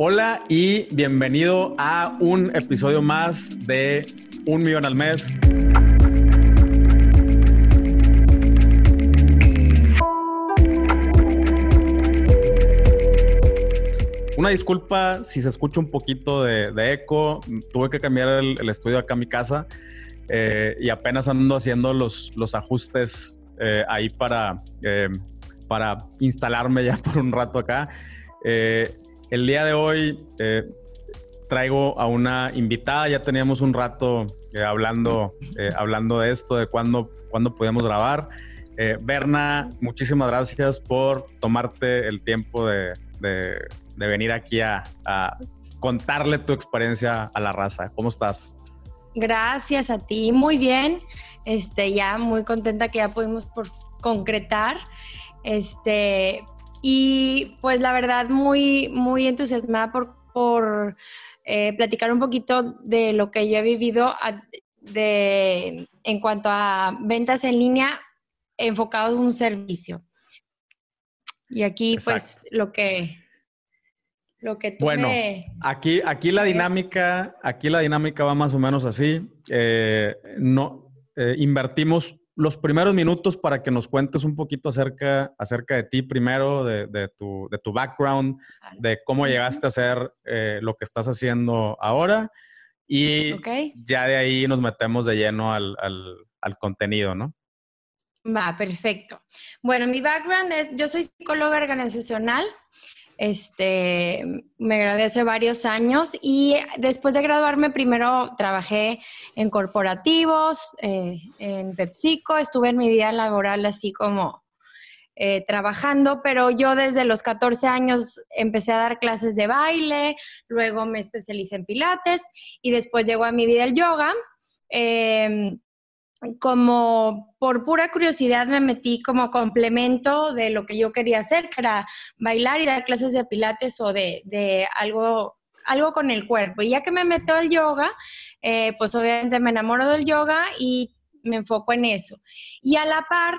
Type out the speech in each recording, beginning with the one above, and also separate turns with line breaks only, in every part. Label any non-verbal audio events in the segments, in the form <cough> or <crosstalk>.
Hola y bienvenido a un episodio más de Un Millón al Mes. Una disculpa si se escucha un poquito de, eco. Tuve que cambiar el, estudio acá a mi casa eh, y apenas ando haciendo los, los ajustes eh, ahí para, eh, para instalarme ya <laughs> por un rato acá. El día de hoy eh, traigo a una invitada, ya teníamos un rato eh, hablando, eh, hablando de esto, de cuándo, cuándo podemos grabar. Berna, muchísimas gracias por tomarte el tiempo de, venir aquí a, contarle tu experiencia a la raza. ¿Cómo estás?
Gracias a ti, muy bien. Este, ya muy contenta que ya pudimos por concretar. Este, y pues la verdad muy, muy entusiasmada por, por eh, platicar un poquito de lo que yo he vivido de, en cuanto a ventas en línea enfocados en un servicio. Y aquí pues lo que lo que tú
bueno, aquí aquí la dinámica aquí la dinámica va más o menos así. Eh, no eh, invertimos los primeros minutos para que nos cuentes un poquito acerca, acerca de ti primero, de, tu, de tu background, de cómo llegaste a hacer eh, lo que estás haciendo ahora y ya de ahí nos metemos de lleno al, contenido, ¿no?
Va, perfecto. Bueno, mi background es, yo soy psicóloga organizacional, este, me gradué hace varios años y después de graduarme primero trabajé en corporativos, eh, en PepsiCo, estuve en mi vida laboral así como eh, trabajando, pero yo desde los 14 años empecé a dar clases de baile, luego me especialicé en pilates y después llegó a mi vida el yoga. Em, como por pura curiosidad me metí como complemento de lo que yo quería hacer, que era bailar y dar clases de pilates o de, algo, algo con el cuerpo. Y ya que me meto al yoga, eh, pues obviamente me enamoro del yoga y me enfoco en eso. Y a la par,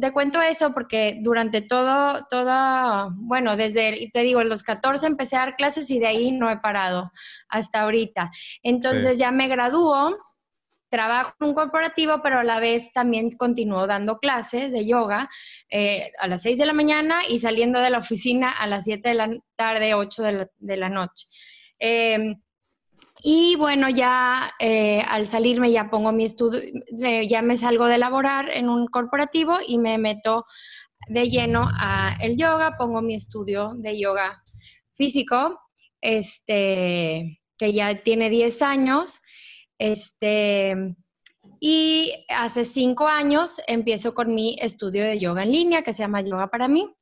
te cuento eso porque durante todo, todo, bueno, desde, te digo, los 14 empecé a dar clases y de ahí no he parado hasta ahorita. Entonces ya me graduó trabajo en un corporativo, pero a la vez también continúo dando clases de yoga eh, a las 6 de la mañana y saliendo de la oficina a las 7 de la tarde, 8 de la, noche. Em, y bueno, ya eh, al salirme ya pongo mi estudio, ya me salgo de laborar en un corporativo y me meto de lleno a el yoga, pongo mi estudio de yoga físico, este, que ya tiene 10 años. Este, y hace cinco años empiezo con mi estudio de yoga en línea que se llama Yoga para mí.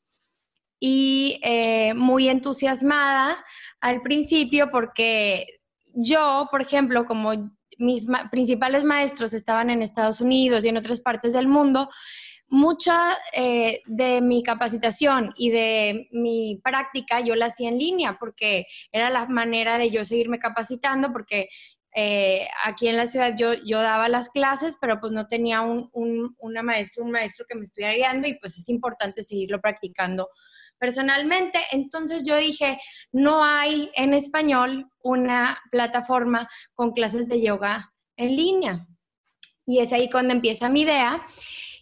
Y eh, muy entusiasmada al principio porque yo, por ejemplo, como mis principales maestros estaban en Estados Unidos y en otras partes del mundo, mucha eh, de mi capacitación y de mi práctica yo la hacía en línea porque era la manera de yo seguirme capacitando porque eh, aquí en la ciudad yo, yo daba las clases, pero pues no tenía un, una maestra, un maestro que me estuviera guiando y pues es importante seguirlo practicando personalmente. Entonces yo dije, no hay en español una plataforma con clases de yoga en línea. Y es ahí cuando empieza mi idea.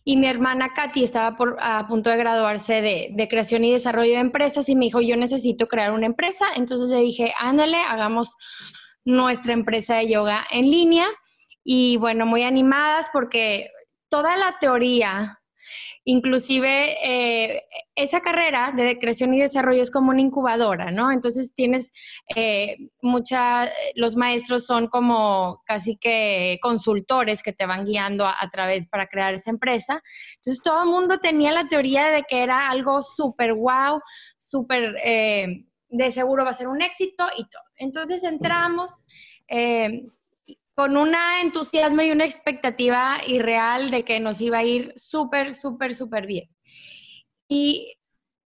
Y mi hermana Katy estaba por, a punto de graduarse de, de, creación y desarrollo de empresas y me dijo, yo necesito crear una empresa. Entonces le dije, ándale, hagamos nuestra empresa de yoga en línea. Y bueno, muy animadas porque toda la teoría, inclusive eh, esa carrera de creación y desarrollo es como una incubadora, ¿no? Entonces tienes eh, mucha, los maestros son como casi que consultores que te van guiando a, través para crear esa empresa. Entonces todo el mundo tenía la teoría de que era algo súper wow, súper... Eh, de seguro va a ser un éxito y todo. Entonces entramos eh, con un entusiasmo y una expectativa irreal de que nos iba a ir súper, súper, súper bien. Y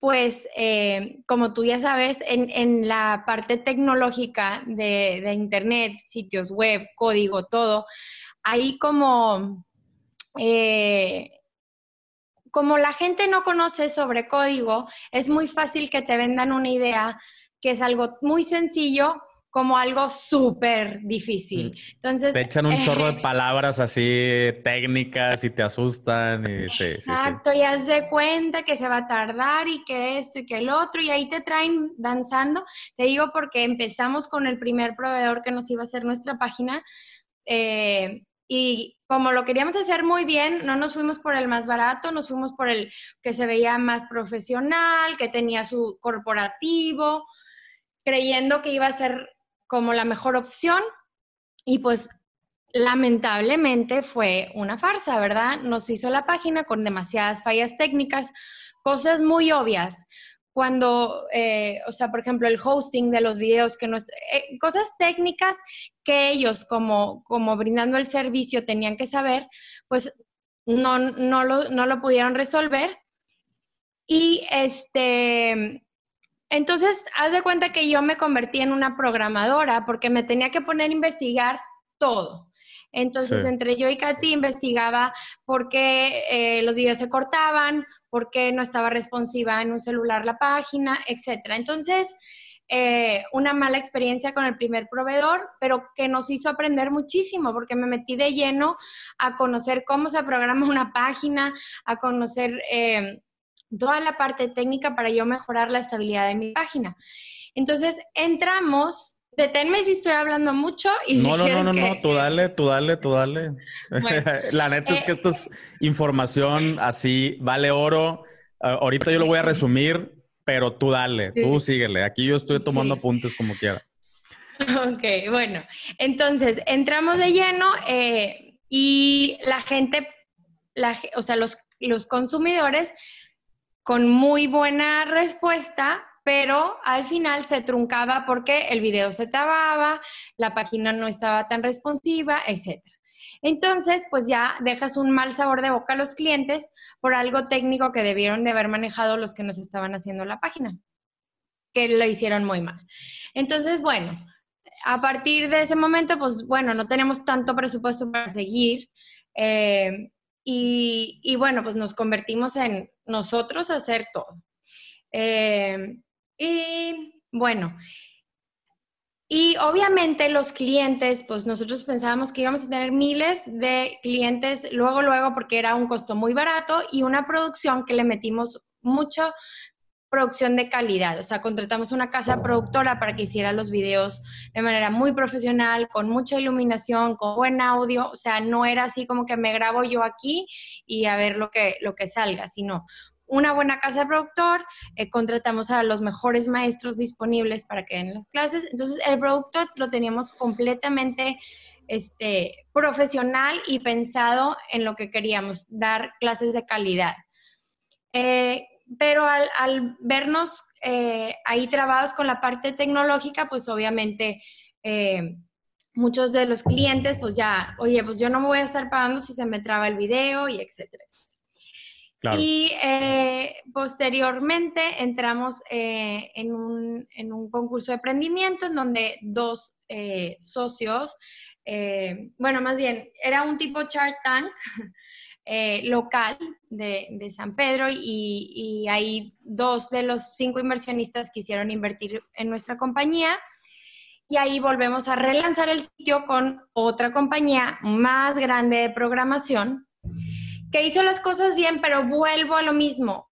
pues, eh, como tú ya sabes, en, la parte tecnológica de, Internet, sitios web, código, todo, hay como... Eh, como la gente no conoce sobre código, es muy fácil que te vendan una idea que es algo muy sencillo como algo súper difícil. Entonces,
te echan un chorro de palabras así técnicas y te asustan. Y,
exacto, y haz de cuenta que se va a tardar y que esto y que el otro, y ahí te traen danzando. Te digo porque empezamos con el primer proveedor que nos iba a hacer nuestra página. Eh, y como lo queríamos hacer muy bien, no nos fuimos por el más barato, nos fuimos por el que se veía más profesional, que tenía su corporativo, creyendo que iba a ser como la mejor opción y pues lamentablemente fue una farsa, ¿verdad? Nos hizo la página con demasiadas fallas técnicas, cosas muy obvias. Cuando, eh, o sea, por ejemplo, el hosting de los videos, que nos, eh, cosas técnicas que ellos como, como brindando el servicio tenían que saber, pues no, no, lo, no lo pudieron resolver. Y este, entonces, haz de cuenta que yo me convertí en una programadora porque me tenía que poner a investigar todo. Entonces, entre yo y Katy investigaba por qué eh, los videos se cortaban, por qué no estaba responsiva en un celular la página, etc. Entonces, eh, una mala experiencia con el primer proveedor, pero que nos hizo aprender muchísimo porque me metí de lleno a conocer cómo se programa <laughs> una página, a conocer eh, toda la parte técnica para yo mejorar la estabilidad de mi página. Entonces, entramos, deténme si estoy hablando mucho y
no, no, no, no, no, tú dale, tú dale, tú dale. <laughs> la neta es que eh, esta es información así, vale oro. ahorita yo lo voy a resumir, pero tú dale, tú síguele. Aquí yo estoy tomando apuntes como quiera.
Ok, bueno, entonces entramos de lleno eh, y la gente, la, o sea, los, los consumidores con muy buena respuesta, pero al final se truncaba porque el video se trababa, la página no estaba tan responsiva, etc. Entonces, pues ya dejas un mal sabor de boca a los clientes por algo técnico que debieron de haber manejado los que nos estaban haciendo la página, que lo hicieron muy mal. Entonces, bueno, a partir de ese momento, pues bueno, no tenemos tanto presupuesto para seguir. Eh, y, bueno, pues nos convertimos en nosotros hacer todo. Eh, y bueno, y obviamente los clientes, pues nosotros pensábamos que íbamos a tener miles de clientes luego, luego, porque era un costo muy barato y una producción que le metimos mucho producción de calidad. O sea, contratamos una casa productora para que hiciera los videos de manera muy profesional, con mucha iluminación, con buen audio. O sea, no era así como que me grabo yo aquí y a ver lo que, lo que salga, sino una buena casa de productor, eh, contratamos a los mejores maestros disponibles para que den las clases. Entonces, el producto lo teníamos completamente este, profesional y pensado en lo que queríamos, dar clases de calidad. Eh, pero al, vernos eh, ahí trabados con la parte tecnológica, pues obviamente eh, muchos de los clientes, pues ya, oye, pues yo no me voy a estar pagando si se me traba el video y etcétera. Y eh, posteriormente entramos en un, en, un, concurso de emprendimiento en donde dos socios, bueno, más bien, era un tipo Chart Tank, <laughs> Eh, local de, San Pedro y, y, hay dos de los cinco inversionistas quisieron invertir en nuestra compañía y ahí volvemos a relanzar el sitio con otra compañía más grande de programación que hizo las cosas bien, pero vuelvo a lo mismo.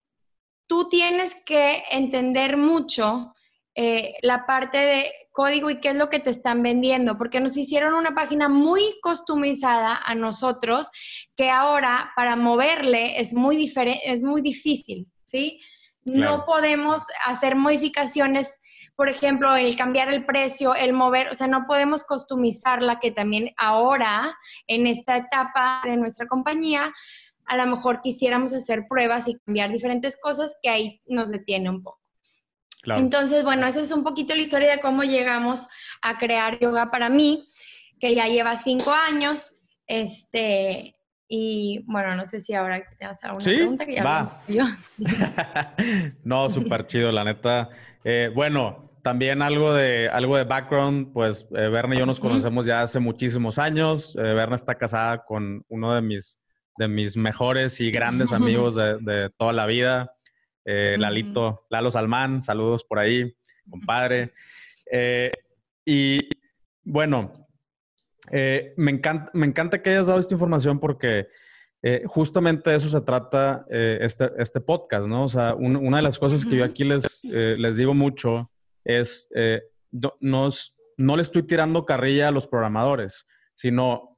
Tú tienes que entender mucho eh, la parte de código y qué es lo que te están vendiendo, porque nos hicieron una página muy customizada a nosotros que ahora para moverle es muy, diferente, es muy difícil, ¿sí? No podemos hacer modificaciones, por ejemplo, el cambiar el precio, el mover, o sea, no podemos customizarla que también ahora, en esta etapa de nuestra compañía, a lo mejor quisiéramos hacer pruebas y cambiar diferentes cosas que ahí nos detiene un poco. Entonces, bueno, esa es un poquito la historia de cómo llegamos a crear yoga para mí, que ya lleva cinco años. Este, y bueno, no sé si ahora te vas a alguna pregunta que ya va. Yo. <laughs>
no, súper chido, la neta. Eh, bueno, también algo de, algo de background, pues eh, Berna y yo nos conocemos ya hace muchísimos años. Eh, Berna está casada con uno de mis, de mis mejores y grandes <laughs> amigos de, de toda la vida. Eh, Lalito, Lalo Salmán, saludos por ahí. compadre. Eh, y bueno, eh, me, encanta, me encanta que hayas dado esta información porque justamente de eso se trata este, este, podcast, ¿no? O sea, una de las cosas que yo aquí les, les digo mucho es, no, no le estoy tirando carrilla a los programadores, sino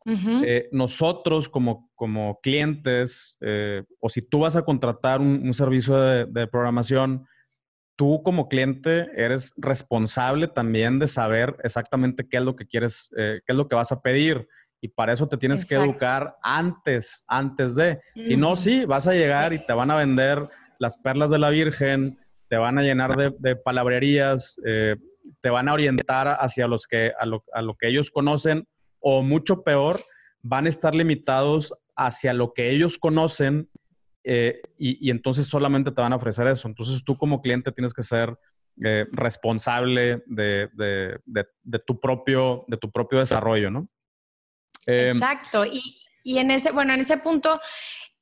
nosotros como, como clientes, o si tú vas a contratar un, servicio de programación, tú como cliente eres responsable también de saber exactamente qué es lo que quieres, eh, qué es lo que vas a pedir. Y para eso te tienes que educar antes, antes de. Si no, sí, vas a llegar y te van a vender las perlas de la Virgen, te van a llenar de, palabrerías, eh, te van a orientar hacia los que, a lo, a lo que ellos conocen, o mucho peor, van a estar limitados hacia lo que ellos conocen eh, y, entonces solamente te van a ofrecer eso. Entonces tú como cliente tienes que ser eh, responsable de, tu propio, de tu propio desarrollo, ¿no?
Em, Exacto. Y, en ese, bueno, en ese punto,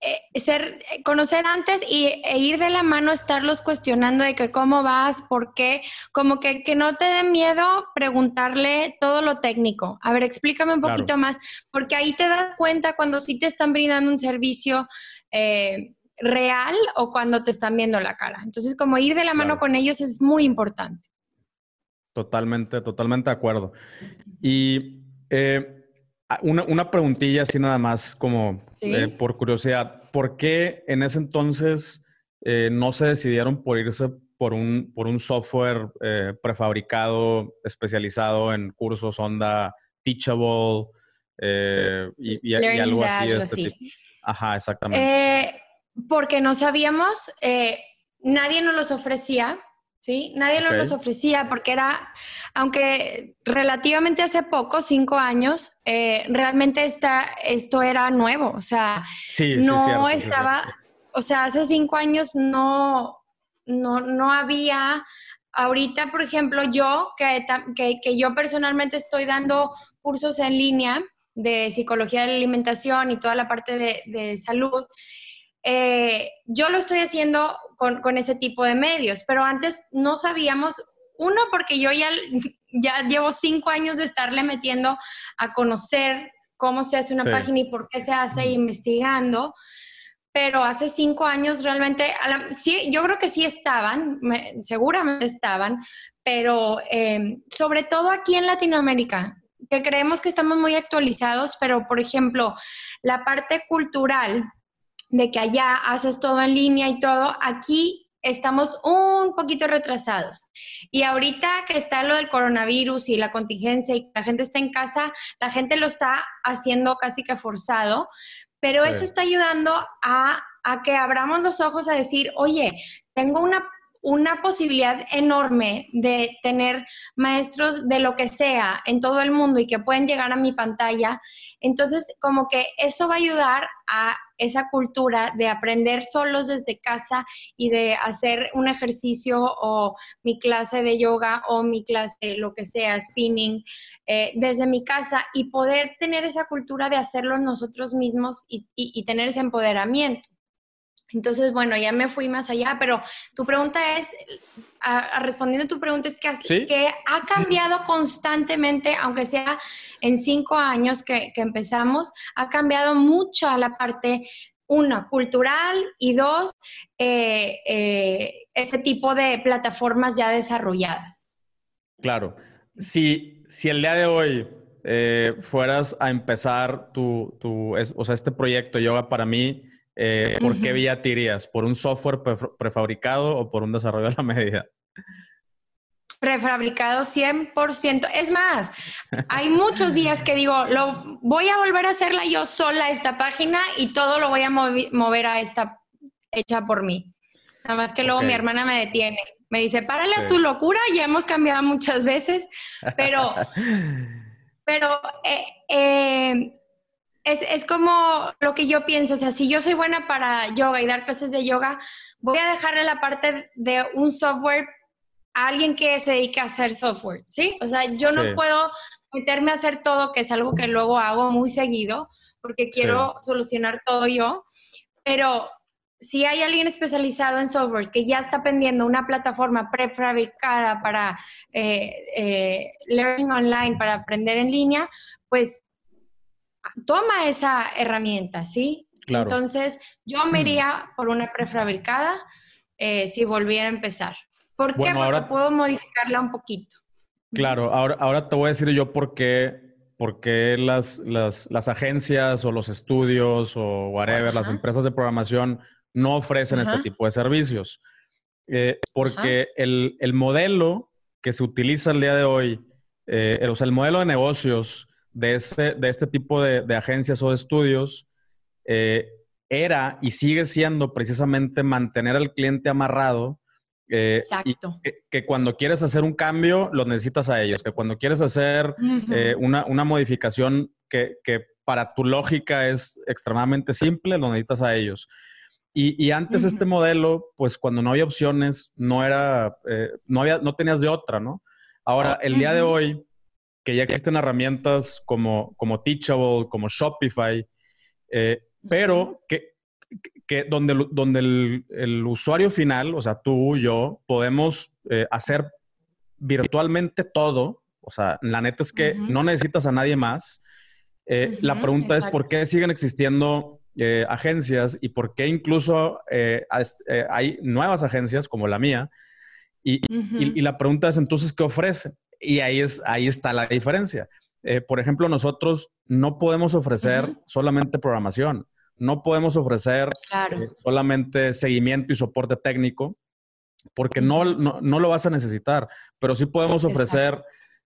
eh, ser, conocer antes y, e ir de la mano, estarlos cuestionando de que cómo vas, por qué, como que, que no te dé miedo preguntarle todo lo técnico. A ver, explícame un poquito más, porque ahí te das cuenta cuando sí te están brindando un servicio eh, real o cuando te están viendo la cara. Entonces, como ir de la mano con ellos es muy importante.
Totalmente, totalmente de acuerdo. Y eh, una, preguntilla así nada más, como eh, por curiosidad, ¿por qué en ese entonces no se decidieron por irse por un, por un software prefabricado, especializado en cursos, onda, Teachable y, algo así de este tipo? Ajá, exactamente.
Eh, porque no sabíamos, eh, nadie nos los ofrecía, ¿sí? Nadie nos los ofrecía porque era, aunque relativamente hace poco, cinco años, eh, realmente esta, esto era nuevo, o sea, no estaba, o sea, hace cinco años no, no, no había... Ahorita, por ejemplo, yo, que, que, que yo personalmente estoy dando cursos en línea, de psicología de la alimentación y toda la parte de, salud, eh, yo lo estoy haciendo con, ese tipo de medios, pero antes no sabíamos, uno, porque yo ya, <laughs> ya llevo cinco años de estarle metiendo a conocer cómo se hace una página y por qué se hace investigando, pero hace cinco años realmente, sí, yo creo que sí estaban, seguramente estaban, pero eh, sobre todo aquí en Latinoamérica, que creemos que estamos muy actualizados, pero por ejemplo, la parte cultural de que allá haces todo en línea y todo, aquí estamos un poquito retrasados. Y ahorita que está lo del coronavirus y la contingencia y la gente está en casa, la gente lo está haciendo casi que forzado, pero eso está ayudando a, a que abramos los ojos a decir, oye, tengo una una posibilidad enorme de tener maestros de lo que sea en todo el mundo y que pueden llegar a mi pantalla. Entonces, como que eso va a ayudar a esa cultura de aprender solos desde casa y de hacer un ejercicio o mi clase de yoga o mi clase, lo que sea, spinning, eh, desde mi casa y poder tener esa cultura de hacerlo nosotros mismos y tener ese empoderamiento. Entonces, bueno, ya me fui más allá, pero tu pregunta es, respondiendo a tu pregunta, es que, que, ha cambiado constantemente, aunque sea en cinco años que, empezamos, ha cambiado mucho la parte, una, cultural y dos, eh, eh, ese tipo de plataformas ya desarrolladas.
Claro. Si, si el día de hoy eh, fueras a empezar tu, tu o sea, este proyecto Yoga para mí, eh, ¿por qué vía te irías? ¿Por un software prefabricado o por un desarrollo a la medida?
Prefabricado 100%. Es más, hay muchos días que digo, lo, voy a volver a hacerla yo sola esta página y todo lo voy a mover a esta hecha por mí. Nada más que luego mi hermana me detiene. Me dice, párale a tu locura, ya hemos cambiado muchas veces, pero, <laughs> pero eh, eh, es, como lo que yo pienso, o sea, si yo soy buena para yoga y dar clases de yoga, voy a dejarle la parte de un software a alguien que se dedique a hacer software, ¿sí? O sea, yo no puedo meterme a hacer todo, que es algo que luego hago muy seguido, porque quiero solucionar todo yo, pero si hay alguien especializado en softwares que ya está pendiendo una plataforma prefabricada para eh, eh, learning online, para aprender en línea, pues toma esa herramienta, ¿sí? Entonces, yo me iría por una prefabricada eh, si volviera a empezar. ¿Por qué? Porque puedo modificarla un poquito.
Claro, ahora, ahora te voy a decir yo por qué, por qué las, las, las, agencias o los estudios o whatever, las empresas de programación no ofrecen este tipo de servicios. Eh, porque el, el, modelo que se utiliza el día de hoy, eh, o sea, el modelo de negocios de, ese, de este tipo de, de agencias o de estudios, eh, era y sigue siendo precisamente mantener al cliente amarrado.
Eh, Exacto.
que, cuando quieres hacer un cambio, lo necesitas a ellos. Que cuando quieres hacer eh, una, una, modificación que, que, para tu lógica es extremadamente simple, lo necesitas a ellos. Y, y antes este modelo, pues cuando no había opciones, no era, no, había, no tenías de otra, ¿no? Ahora, el día de hoy, que ya existen herramientas como, como Teachable, como Shopify, eh, pero que, que donde, donde el, usuario final, o sea, tú, yo, podemos eh, hacer virtualmente todo. O sea, la neta es que no necesitas a nadie más. Eh, la pregunta es por qué siguen existiendo agencias y por qué incluso hay nuevas agencias como la mía. Y, y, la pregunta es entonces, ¿qué ofrece? Y ahí, es, ahí está la diferencia. por ejemplo, nosotros no podemos ofrecer solamente programación no podemos ofrecer eh, solamente seguimiento y soporte técnico porque no, no, lo vas a necesitar, pero sí podemos ofrecer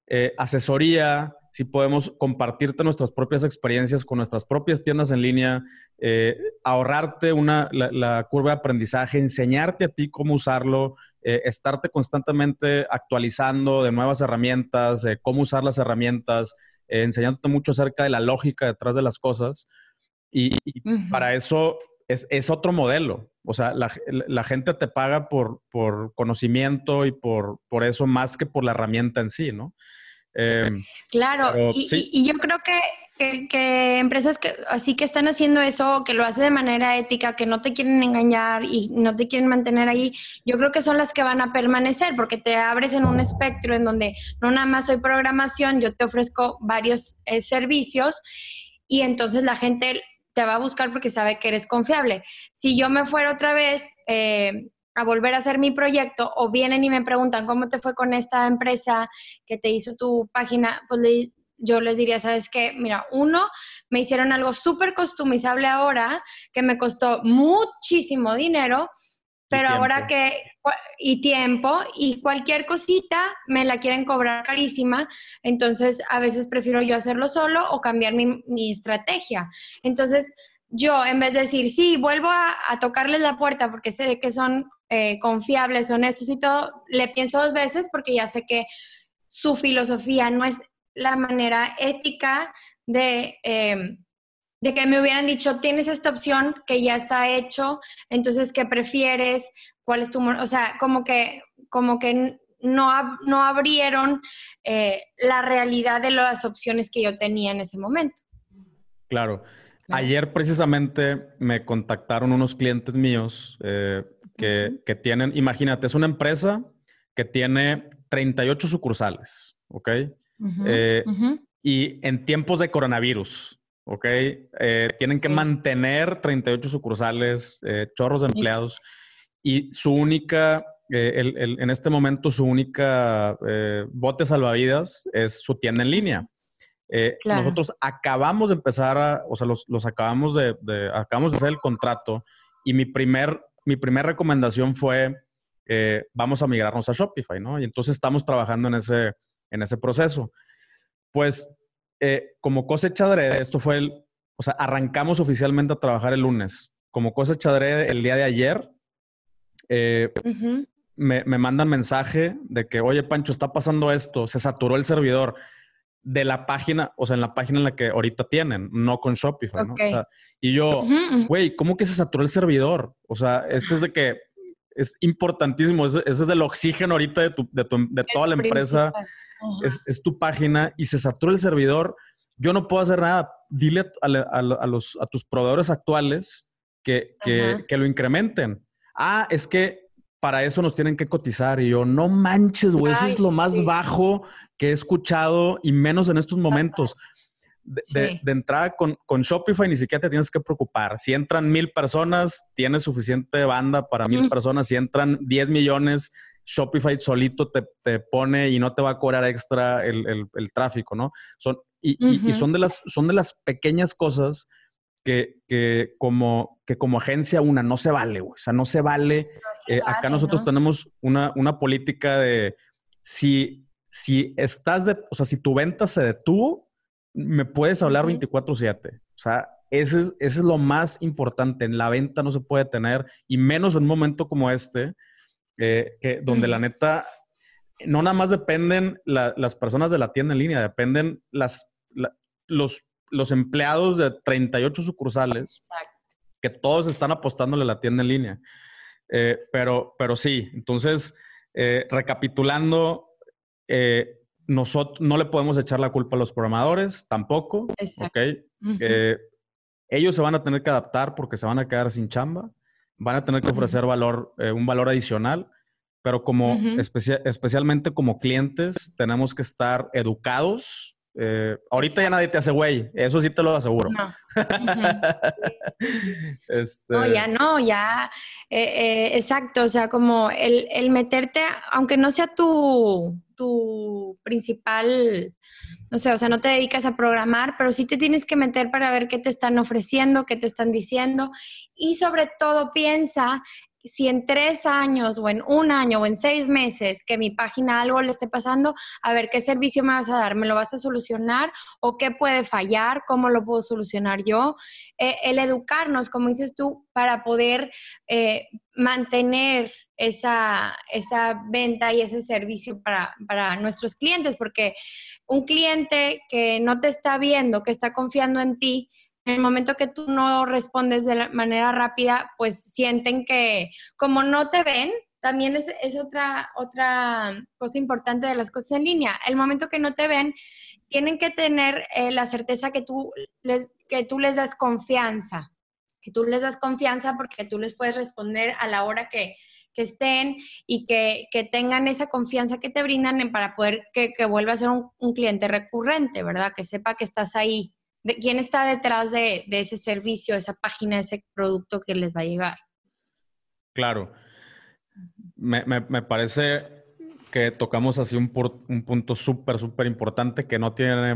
eh, asesoría, sí podemos compartirte nuestras propias experiencias con nuestras propias tiendas en línea, eh, ahorrarte una, la, curva de aprendizaje, enseñarte a ti cómo usarlo, estarte constantemente actualizando de nuevas herramientas, cómo usar las herramientas, enseñándote mucho acerca de la lógica detrás de las cosas. Y, para eso es, es, otro modelo. O sea, la, la gente te paga por, por conocimiento y por, por, eso más que por la herramienta en sí, ¿no?
Em, claro, y, y, yo creo que, que, empresas que así que están haciendo eso, que lo hacen de manera ética, que no te quieren engañar y no te quieren mantener ahí, yo creo que son las que van a permanecer, porque te abres en un espectro en donde no nada más soy programación, yo te ofrezco varios eh, servicios y entonces la gente te va a buscar porque sabe que eres confiable. Si yo me fuera otra vez eh, a volver a hacer mi proyecto o vienen y me preguntan cómo te fue con esta empresa que te hizo tu página, pues yo les diría, ¿sabes qué? Mira, uno, me hicieron algo súper customizable ahora que me costó muchísimo dinero pero ahora que, y tiempo, y cualquier cosita me la quieren cobrar carísima, entonces a veces prefiero yo hacerlo solo o cambiar mi, mi estrategia. Entonces, yo en vez de decir, sí, vuelvo a, tocarles la puerta porque sé que son eh, confiables, honestos y todo, le pienso dos veces porque ya sé que su filosofía no es la manera ética de... Eh, de que me hubieran dicho, tienes esta opción que ya está hecho, entonces, ¿qué prefieres? ¿Cuál es tu...? O sea, como que, como que no, no abrieron eh, la realidad de las opciones que yo tenía en ese momento.
Claro. Ayer precisamente me contactaron unos clientes míos eh, que, que, tienen, imagínate, es una empresa que tiene 38 sucursales, ¿ok? Eh, y en tiempos de coronavirus, ¿ok? Eh, tienen que mantener 38 sucursales, eh, chorros de empleados y su única, eh, en este momento su única bote salvavidas es su tienda en línea. Nosotros acabamos de empezar a, o sea, los, acabamos de, acabamos de hacer el contrato y mi primer, mi primera recomendación fue, vamos a migrarnos a Shopify, ¿no? Y entonces estamos trabajando en ese, en ese proceso. Pues eh, como cosecha adrede, esto fue el, o sea, arrancamos oficialmente a trabajar el lunes. Como cosecha adrede, el día de ayer, eh, me, me, mandan mensaje de que, oye, Pancho, está pasando esto, se saturó el servidor de la página, o sea, en la página en la que ahorita tienen, no con Shopify, ¿no? O sea, y yo, güey, ¿cómo que se saturó el servidor? O sea, este es de que es importantísimo, ese, es del oxígeno ahorita de, tu, de, tu, de toda la empresa es, tu página y se satura el servidor, yo no puedo hacer nada. Dile a, los, a tus proveedores actuales que, que, lo incrementen. Ah, es que para eso nos tienen que cotizar. Y yo, no manches, güey, eso es lo más bajo que he escuchado y menos en estos momentos. De, entrada con, con, Shopify ni siquiera te tienes que preocupar. Si entran mil personas, tienes suficiente banda para mil personas. Si entran 10 millones, Shopify solito te, pone y no te va a cobrar extra el, tráfico, ¿no? Son, y, son, de las, son de las pequeñas cosas que, como, que como agencia una no se vale, O sea, no se vale. Eh, acá nosotros tenemos una, una política de si, si estás de, o sea, si tu venta se detuvo, me puedes hablar 24/7. O sea, ese es, ese es lo más importante. En la venta no se puede tener, y menos en un momento como este, eh, que, donde la neta, no nada más dependen las personas de la tienda en línea, dependen las, los, los empleados de 38 sucursales que todos están apostándole a la tienda en línea. Eh, pero, pero sí, entonces, eh, recapitulando, nosotros no le podemos echar la culpa a los programadores, tampoco. ellos se van a tener que adaptar porque se van a quedar sin chamba van a tener que ofrecer valor, eh, un valor adicional, pero como especialmente como clientes tenemos que estar educados. Eh, ahorita ya nadie te hace güey, eso sí te lo aseguro.
No, <laughs> este ya no, ya, eh, exacto, o sea, como el, el meterte, aunque no sea tu, tu principal no sé, o sea, no te dedicas a programar, pero sí te tienes que meter para ver qué te están ofreciendo, qué te están diciendo. Y sobre todo piensa si en tres años o en un año o en seis meses que mi página algo le esté pasando, a ver qué servicio me vas a dar, me lo vas a solucionar o qué puede fallar, cómo lo puedo solucionar yo. Eh, el educarnos, como dices tú, para poder eh, mantener esa, esa venta y ese servicio para, para nuestros clientes, porque un cliente que no te está viendo, que está confiando en ti, el momento que tú no respondes de manera rápida, pues sienten que como no te ven, también es, otra, otra cosa importante de las cosas en línea. El momento que no te ven, tienen que tener eh, la certeza que tú, les, que tú les das confianza, que tú les das confianza porque tú les puedes responder a la hora que, que estén y que, tengan esa confianza que te brindan para poder que, vuelva a ser un, cliente recurrente, ¿verdad? Que sepa que estás ahí. De, ¿Quién está detrás de, ese servicio, esa página, ese producto que les va a llegar?
Claro. Me, parece que tocamos así un, un punto súper, súper importante que no tiene,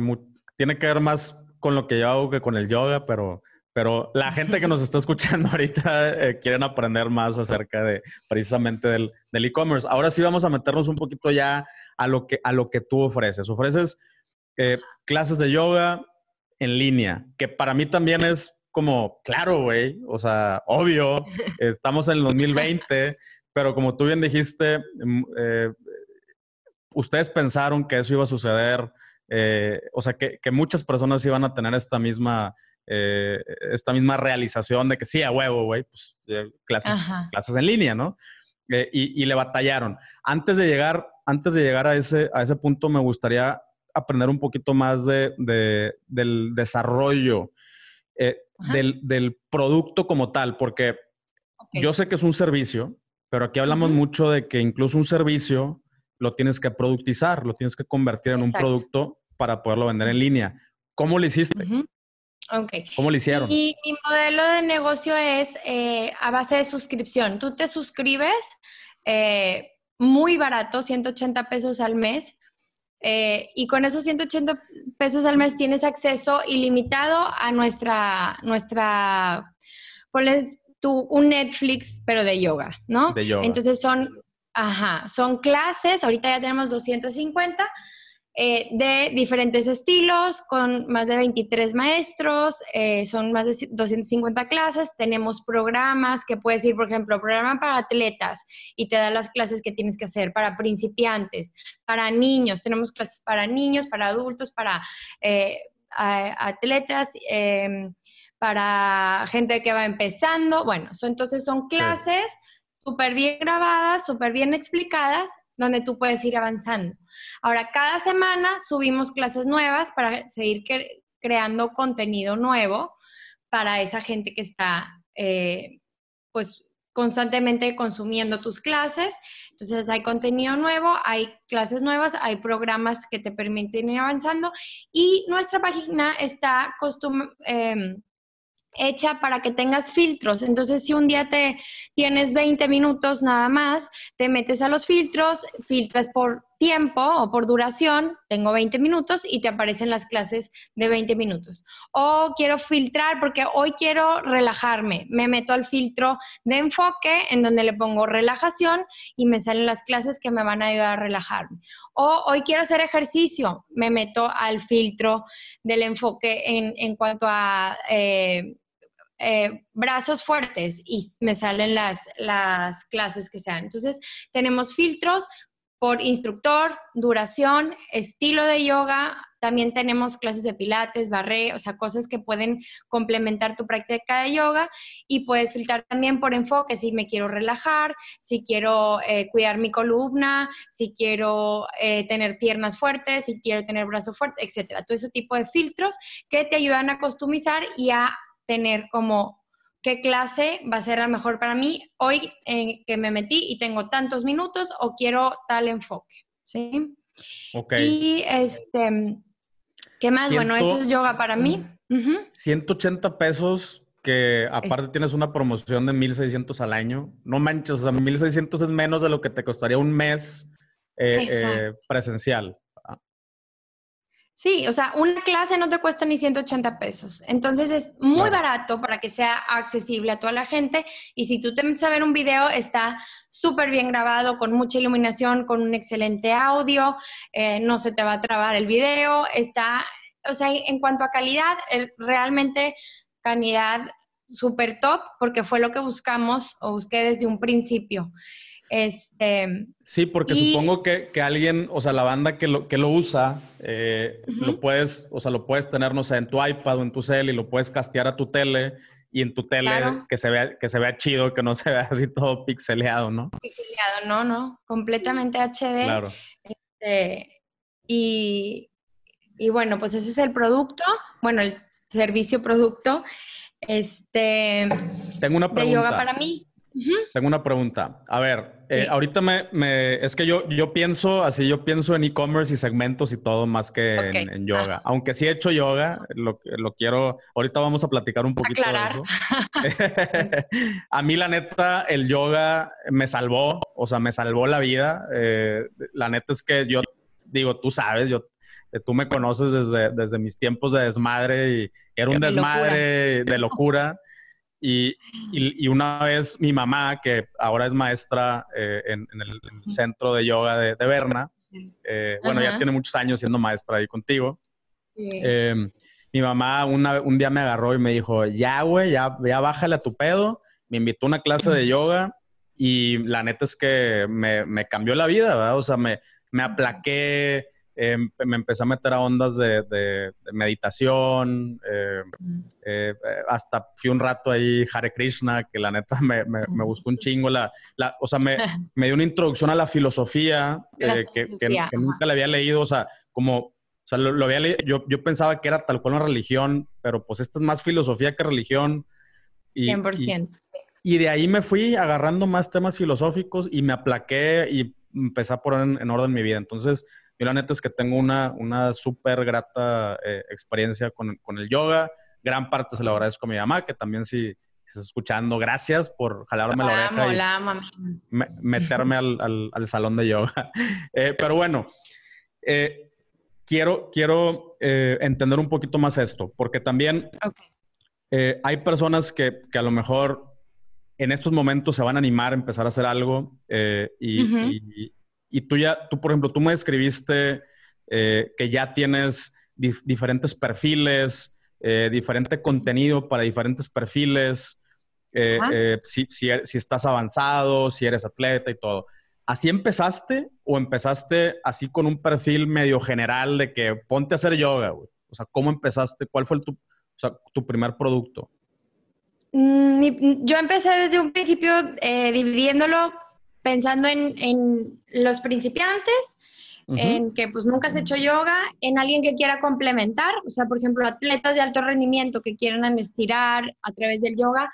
tiene que ver más con lo que yo hago que con el yoga, pero pero la <laughs> gente que nos está escuchando ahorita eh, quieren aprender más acerca de precisamente del e-commerce. Ahora sí vamos a meternos un poquito ya a lo que, a lo que tú ofreces. Ofreces eh, clases de yoga en línea, que para mí también es como, claro, güey, o sea, obvio, <laughs> estamos en el 2020, pero como tú bien dijiste, mm, eh, ustedes pensaron que eso iba a suceder, o sea, que, que muchas personas iban a tener esta misma eh, esta misma realización de que sí, a huevo, güey, pues eh, clases, clases en línea, ¿no? Eh, y, le batallaron. Antes de llegar, antes de llegar a ese, a ese punto, me gustaría aprender un poquito más de, del desarrollo del, producto como tal, porque yo sé que es un servicio, pero aquí hablamos mucho de que incluso un servicio lo tienes que productizar, lo tienes que convertir en un producto para poderlo vender en línea. ¿Cómo lo hiciste?
Okay.
¿Cómo lo hicieron?
Y mi modelo de negocio es eh, a base de suscripción. Tú te suscribes eh, muy barato, 180 pesos al mes, eh, y con esos 180 pesos al mes tienes acceso ilimitado a nuestra, nuestra, ponles tú un Netflix, pero de yoga, ¿no?
De yoga.
Entonces son, ajá, son clases, ahorita ya tenemos 250 eh, de diferentes estilos, con más de 23 maestros, eh, son más de 250 clases, tenemos programas que puedes ir, por ejemplo, programa para atletas y te da las clases que tienes que hacer para principiantes, para niños, tenemos clases para niños, para adultos, para eh, atletas em, para gente que va empezando. Bueno, entonces son clases súper bien grabadas, súper bien explicadas donde tú puedes ir avanzando. Ahora, cada semana subimos clases nuevas para seguir creando contenido nuevo para esa gente que está eh, pues constantemente consumiendo tus clases. Entonces hay contenido nuevo, hay clases nuevas, hay programas que te permiten ir avanzando y nuestra página está costum em, hecha para que tengas filtros. Entonces, si un día te tienes 20 minutos nada más, te metes a los filtros, filtras por tiempo o por duración, tengo 20 minutos y te aparecen las clases de 20 minutos. O quiero filtrar porque hoy quiero relajarme, me meto al filtro de enfoque en donde le pongo relajación y me salen las clases que me van a ayudar a relajarme. O hoy quiero hacer ejercicio, me meto al filtro del enfoque en, cuanto a... Eh, eh, brazos fuertes y me salen las, las clases que sean. Entonces, tenemos filtros por instructor, duración, estilo de yoga. También tenemos clases de pilates, barré, o sea, cosas que pueden complementar tu práctica de yoga. Y puedes filtrar también por enfoque, si me quiero relajar, si quiero eh, cuidar mi columna, si quiero eh, tener piernas fuertes, si quiero tener brazo fuerte, etcétera. Todo ese tipo de filtros que te ayudan a customizar y a tener como qué clase va a ser la mejor para mí hoy en que me metí y tengo tantos minutos o quiero tal enfoque, ¿sí?
Ok.
Y este, ¿qué más? bueno, esto es yoga para mí.
180 pesos que aparte tienes una promoción de 1600 al año. No manches, o sea, 1600 es menos de lo que te costaría un mes eh, eh, presencial.
Sí, o sea, una clase no te cuesta ni 180 pesos. Entonces es muy barato para que sea accesible a toda la gente. Y si tú te metes a ver un video, está súper bien grabado, con mucha iluminación, con un excelente audio, eh, no se te va a trabar el video. Está, o sea, en cuanto a calidad, realmente calidad súper top, porque fue lo que buscamos o busqué desde un principio. Este,
sí, porque supongo que, alguien, o sea, la banda que lo, que lo usa, eh, lo puedes, o sea, lo puedes tener, no sé, en tu iPad o en tu cel y lo puedes castear a tu tele y en tu tele que, se vea, que se vea chido, que no <laughs> se vea así todo pixeleado, ¿no?
Pixeleado, no, no, completamente HD. Claro. Este, y, y bueno, pues ese es el producto, bueno, el servicio producto. Este,
Tengo una pregunta.
De yoga para mí.
Tengo una pregunta. A ver, eh, ahorita me, es que yo, yo pienso así, yo pienso en e-commerce y segmentos y todo más que en, yoga. Aunque sí he hecho yoga, lo, lo quiero, ahorita vamos a platicar un poquito de eso. <laughs> <laughs> a mí la neta, el yoga me salvó, o sea, me salvó la vida. Eh, la neta es que yo digo, tú sabes, yo eh, tú me conoces desde, desde mis tiempos de desmadre y era un desmadre de locura. Y, y, una vez mi mamá, que ahora es maestra eh, en, el, centro de yoga de, de Berna, eh, bueno, ya tiene muchos años siendo maestra ahí contigo. Em, mi mamá un día me agarró y me dijo, ya, güey, ya, ya bájale a tu pedo. Me invitó a una clase de yoga y la neta es que me, me cambió la vida, ¿verdad? O sea, me, me aplaqué, Em, me empecé a meter a ondas de, meditación, eh, eh, hasta fui un rato ahí Hare Krishna, que la neta me, gustó un chingo. La, o sea, <laughs> me, dio una introducción a la filosofía, eh, que, nunca le había leído, o sea, como, o sea, lo, había leído, yo, yo, pensaba que era tal cual una religión, pero pues esta es más filosofía que religión.
Y, 100%.
Y, y de ahí me fui agarrando más temas filosóficos y me aplaqué y empecé a poner en orden mi vida. Entonces, yo la neta es que tengo una, una súper grata eh, experiencia con, con, el yoga. Gran parte se lo agradezco a mi mamá, que también si, estás escuchando, gracias por jalarme la oreja
hola,
y meterme al, al, salón de yoga. <laughs> Eh, pero bueno, eh, quiero, quiero entender un poquito más esto, porque también hay personas que, que, a lo mejor en estos momentos se van a animar a empezar a hacer algo y, y tú ya, tú por ejemplo, tú me describiste eh, que ya tienes diferentes perfiles, eh, diferente contenido para diferentes perfiles, eh, si, si, si, estás avanzado, si eres atleta y todo. ¿Así empezaste o empezaste así con un perfil medio general de que ponte a hacer yoga, güey? O sea, ¿cómo empezaste? ¿Cuál fue tu, o sea, tu primer producto?
Mm, yo empecé desde un principio dividiéndolo pensando en, los principiantes, en que pues nunca has hecho yoga, en alguien que quiera complementar, o sea, por ejemplo, atletas de alto rendimiento que quieran estirar a través del yoga,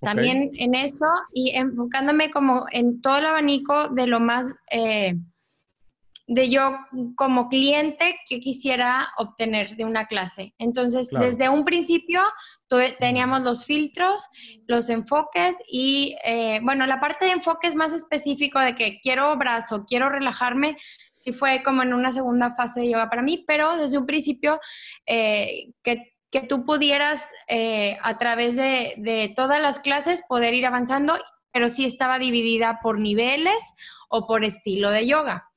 También en eso y enfocándome como en todo el abanico de lo más... Eh, de yo como cliente que quisiera obtener de una clase. Entonces, desde un principio teníamos los filtros, los enfoques y, eh, bueno, la parte de enfoques más específico de que quiero brazo, quiero relajarme, sí fue como en una segunda fase de yoga para mí, pero desde un principio eh, que, que, tú pudieras eh, a través de, de todas las clases poder ir avanzando, pero sí estaba dividida por niveles o por estilo de yoga.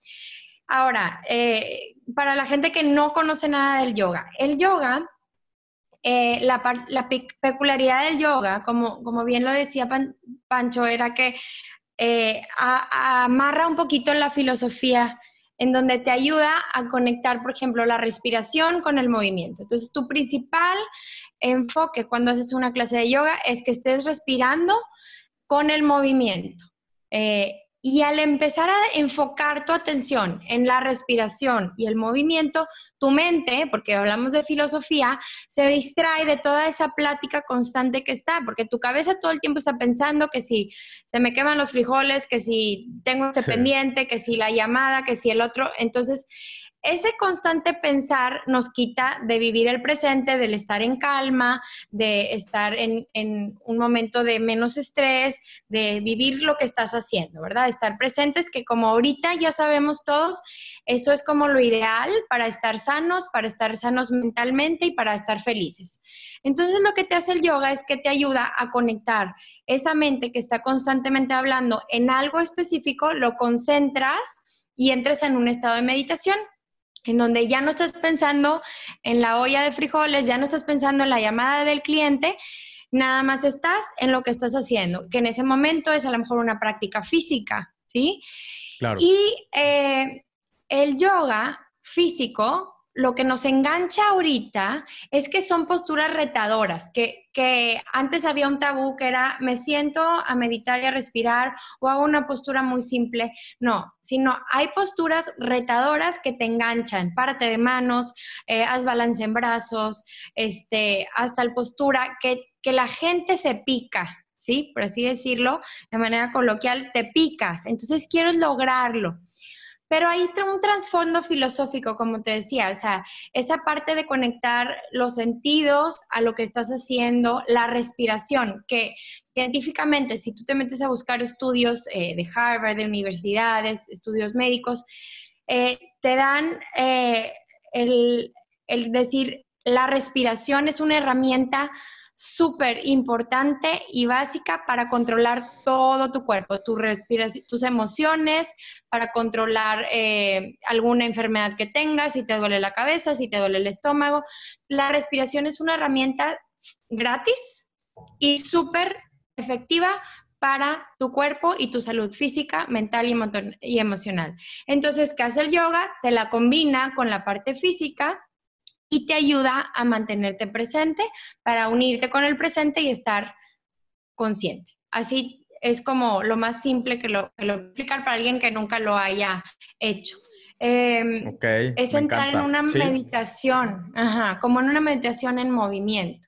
Ahora, eh, para la gente que no conoce nada del yoga, el yoga, eh, la, peculiaridad del yoga, como, bien lo decía Pancho, era que eh, amarra un poquito la filosofía en donde te ayuda a conectar, por ejemplo, la respiración con el movimiento. Entonces, tu principal enfoque cuando haces una clase de yoga es que estés respirando con el movimiento. Y al empezar a enfocar tu atención en la respiración y el movimiento, tu mente, porque hablamos de filosofía, se distrae de toda esa plática constante que está, porque tu cabeza todo el tiempo está pensando que si se me queman los frijoles, que si tengo este pendiente, que si la llamada, que si el otro. Entonces, ese constante pensar nos quita de vivir el presente, del estar en calma, de estar en, un momento de menos estrés, de vivir lo que estás haciendo, ¿verdad? Estar presentes, que como ahorita ya sabemos todos, eso es como lo ideal para estar sanos, para estar sanos mentalmente y para estar felices. Entonces lo que te hace el yoga es que te ayuda a conectar esa mente que está constantemente hablando en algo específico, lo concentras y entres en un estado de meditación en donde ya no estás pensando en la olla de frijoles, ya no estás pensando en la llamada del cliente, nada más estás en lo que estás haciendo, que en ese momento es a lo mejor una práctica física, ¿sí? Claro. Y eh, el yoga físico lo que nos engancha ahorita es que son posturas retadoras, que, antes había un tabú que era me siento a meditar y a respirar o hago una postura muy simple. No, sino hay posturas retadoras que te enganchan. Párate de manos, eh, haz balance en brazos, este, hasta la postura que, que la gente se pica, ¿sí? Por así decirlo, de manera coloquial, te picas. Entonces quiero lograrlo. Pero hay un trasfondo filosófico, como te decía, o sea, esa parte de conectar los sentidos a lo que estás haciendo, la respiración, que científicamente, si tú te metes a buscar estudios eh, de Harvard, de universidades, estudios médicos, eh, te dan eh, el, el decir, la respiración es una herramienta súper importante y básica para controlar todo tu cuerpo, tu respiración, tus emociones, para controlar eh, alguna enfermedad que tengas, si te duele la cabeza, si te duele el estómago. La respiración es una herramienta gratis y súper efectiva para tu cuerpo y tu salud física, mental y, emocional. Entonces, ¿qué hace el yoga? Te la combina con la parte física y te ayuda a mantenerte presente para unirte con el presente y estar consciente. Así es como lo más simple que lo, que lo explicar para alguien que nunca lo haya hecho. Em, es entrar en una meditación, como en una meditación en movimiento.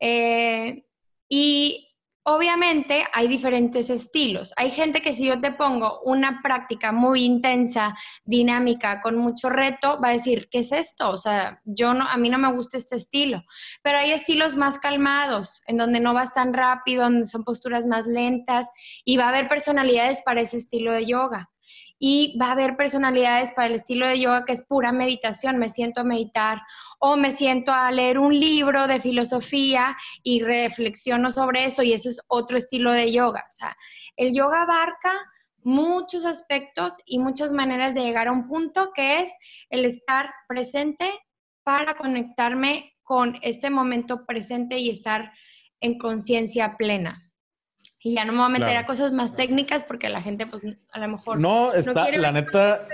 Eh, y Obviamente hay diferentes estilos. Hay gente que si yo te pongo una práctica muy intensa, dinámica, con mucho reto, va a decir, ¿qué es esto? O sea, yo no, a mí no me gusta este estilo. Pero hay estilos más calmados, en donde no vas tan rápido, donde son posturas más lentas y va a haber personalidades para ese estilo de yoga y va a haber personalidades para el estilo de yoga que es pura meditación, me siento a meditar o me siento a leer un libro de filosofía y reflexiono sobre eso y ese es otro estilo de yoga. O sea, el yoga abarca muchos aspectos y muchas maneras de llegar a un punto que es el estar presente para conectarme con este momento presente y estar en conciencia plena. Y ya no me voy a meter a cosas más técnicas porque la gente, pues, a lo mejor.
No, está, la neta.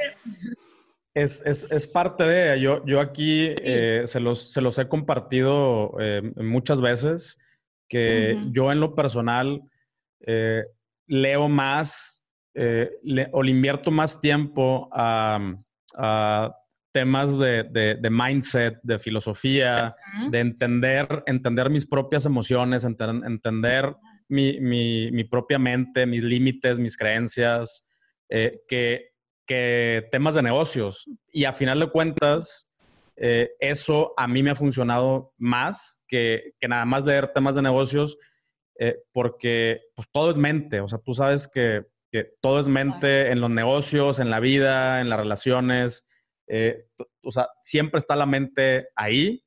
Es, es, es, parte de. Yo, yo aquí eh, se, los, se los he compartido eh, muchas veces que yo, en lo personal, eh, leo más o le invierto más tiempo a, a temas de, de, de, mindset, de filosofía, de entender, entender mis propias emociones, entender mi, mi, propia mente, mis límites, mis creencias, eh, que, que, temas de negocios. Y a final de cuentas, eh, eso a mí me ha funcionado más que, que nada más leer temas de negocios, eh, porque pues, todo es mente. O sea, tú sabes que, que todo es mente en los negocios, en la vida, en las relaciones. o sea, siempre está la mente ahí.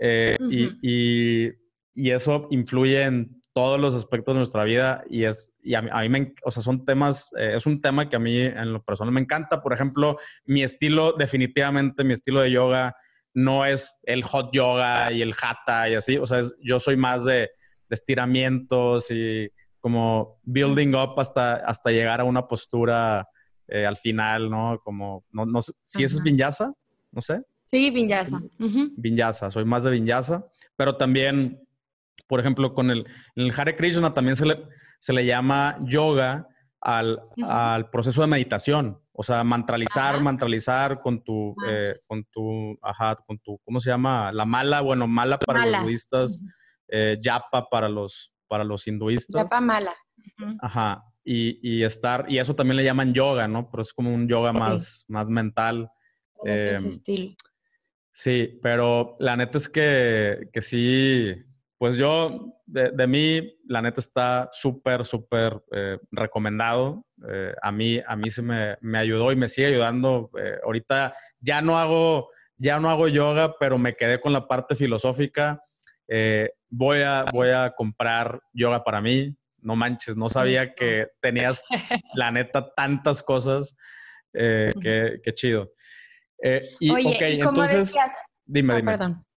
y, y, eso influye en todos los aspectos de nuestra vida y es, y a mí, me, o sea, son temas, eh, es un tema que a mí en lo personal me encanta. Por ejemplo, mi estilo, definitivamente mi estilo de yoga no es el hot yoga y el hatha y así, o sea, yo soy más de, estiramientos y como building up hasta, hasta llegar a una postura eh, al final, ¿no? Como, no, no sé, si ese es vinyasa, no sé.
Sí, vinyasa.
Vinyasa, soy más de vinyasa, pero también por ejemplo, con el, el Hare Krishna también se le, se le llama yoga al, al proceso de meditación. O sea, mantralizar, mantralizar con tu, eh, con tu, ajá, con tu, ¿cómo se llama? La mala, bueno, mala para los budistas, eh, yapa para los, para los hinduistas.
Yapa mala.
Ajá. Y, y, estar, y eso también le llaman yoga, ¿no? Pero es como un yoga más, más mental.
Eh, estilo.
Sí, pero la neta es que, que sí, pues yo, de, mí, la neta está súper, súper eh, recomendado. Eh, a mí, a mí se me, me, ayudó y me sigue ayudando. Eh, ahorita ya no hago, ya no hago yoga, pero me quedé con la parte filosófica. voy, a, voy a comprar yoga para mí. No manches, no sabía que tenías, <laughs> la neta, tantas cosas. qué, qué, chido.
y, Oye, entonces,
dime,
ah,
dime.
Perdón.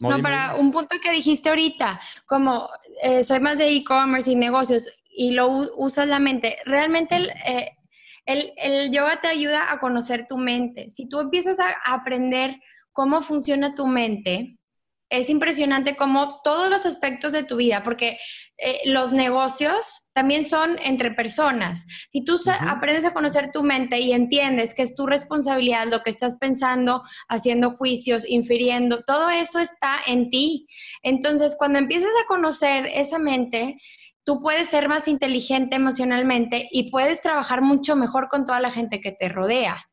No, para un punto que dijiste ahorita, como eh, soy más de e-commerce y negocios y lo usas la mente, realmente eh, el, el, yoga te ayuda a conocer tu mente. Si tú empiezas a aprender cómo funciona tu mente, es impresionante cómo todos los aspectos de tu vida, porque eh, los negocios también son entre personas. Si tú aprendes a conocer tu mente y entiendes que es tu responsabilidad lo que estás pensando, haciendo juicios, infiriendo, todo eso está en ti. Entonces, cuando empiezas a conocer esa mente, tú puedes ser más inteligente emocionalmente y puedes trabajar mucho mejor con toda la gente que te rodea.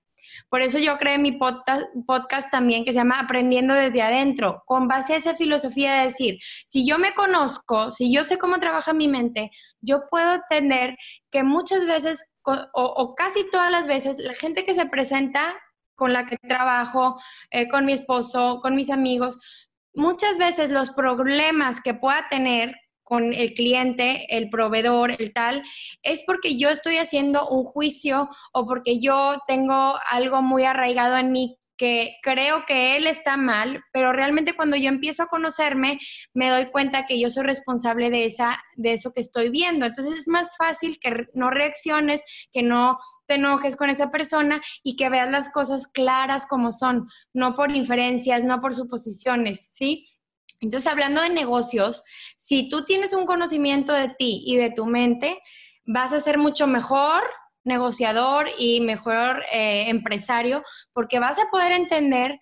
Por eso yo creé mi podcast, también que se llama Aprendiendo desde adentro, con base a esa filosofía de decir, si yo me conozco, si yo sé cómo trabaja mi mente, yo puedo entender que muchas veces o, casi todas las veces la gente que se presenta con la que trabajo, eh, con mi esposo, con mis amigos, muchas veces los problemas que pueda tener con el cliente, el proveedor, el tal, es porque yo estoy haciendo un juicio o porque yo tengo algo muy arraigado en mí que creo que él está mal, pero realmente cuando yo empiezo a conocerme, me doy cuenta que yo soy responsable de, esa, de eso que estoy viendo. Entonces es más fácil que no reacciones, que no te enojes con esa persona y que veas las cosas claras como son, no por inferencias, no por suposiciones, ¿sí? Entonces, hablando de negocios, si tú tienes un conocimiento de ti y de tu mente, vas a ser mucho mejor negociador y mejor eh, empresario porque vas a poder entender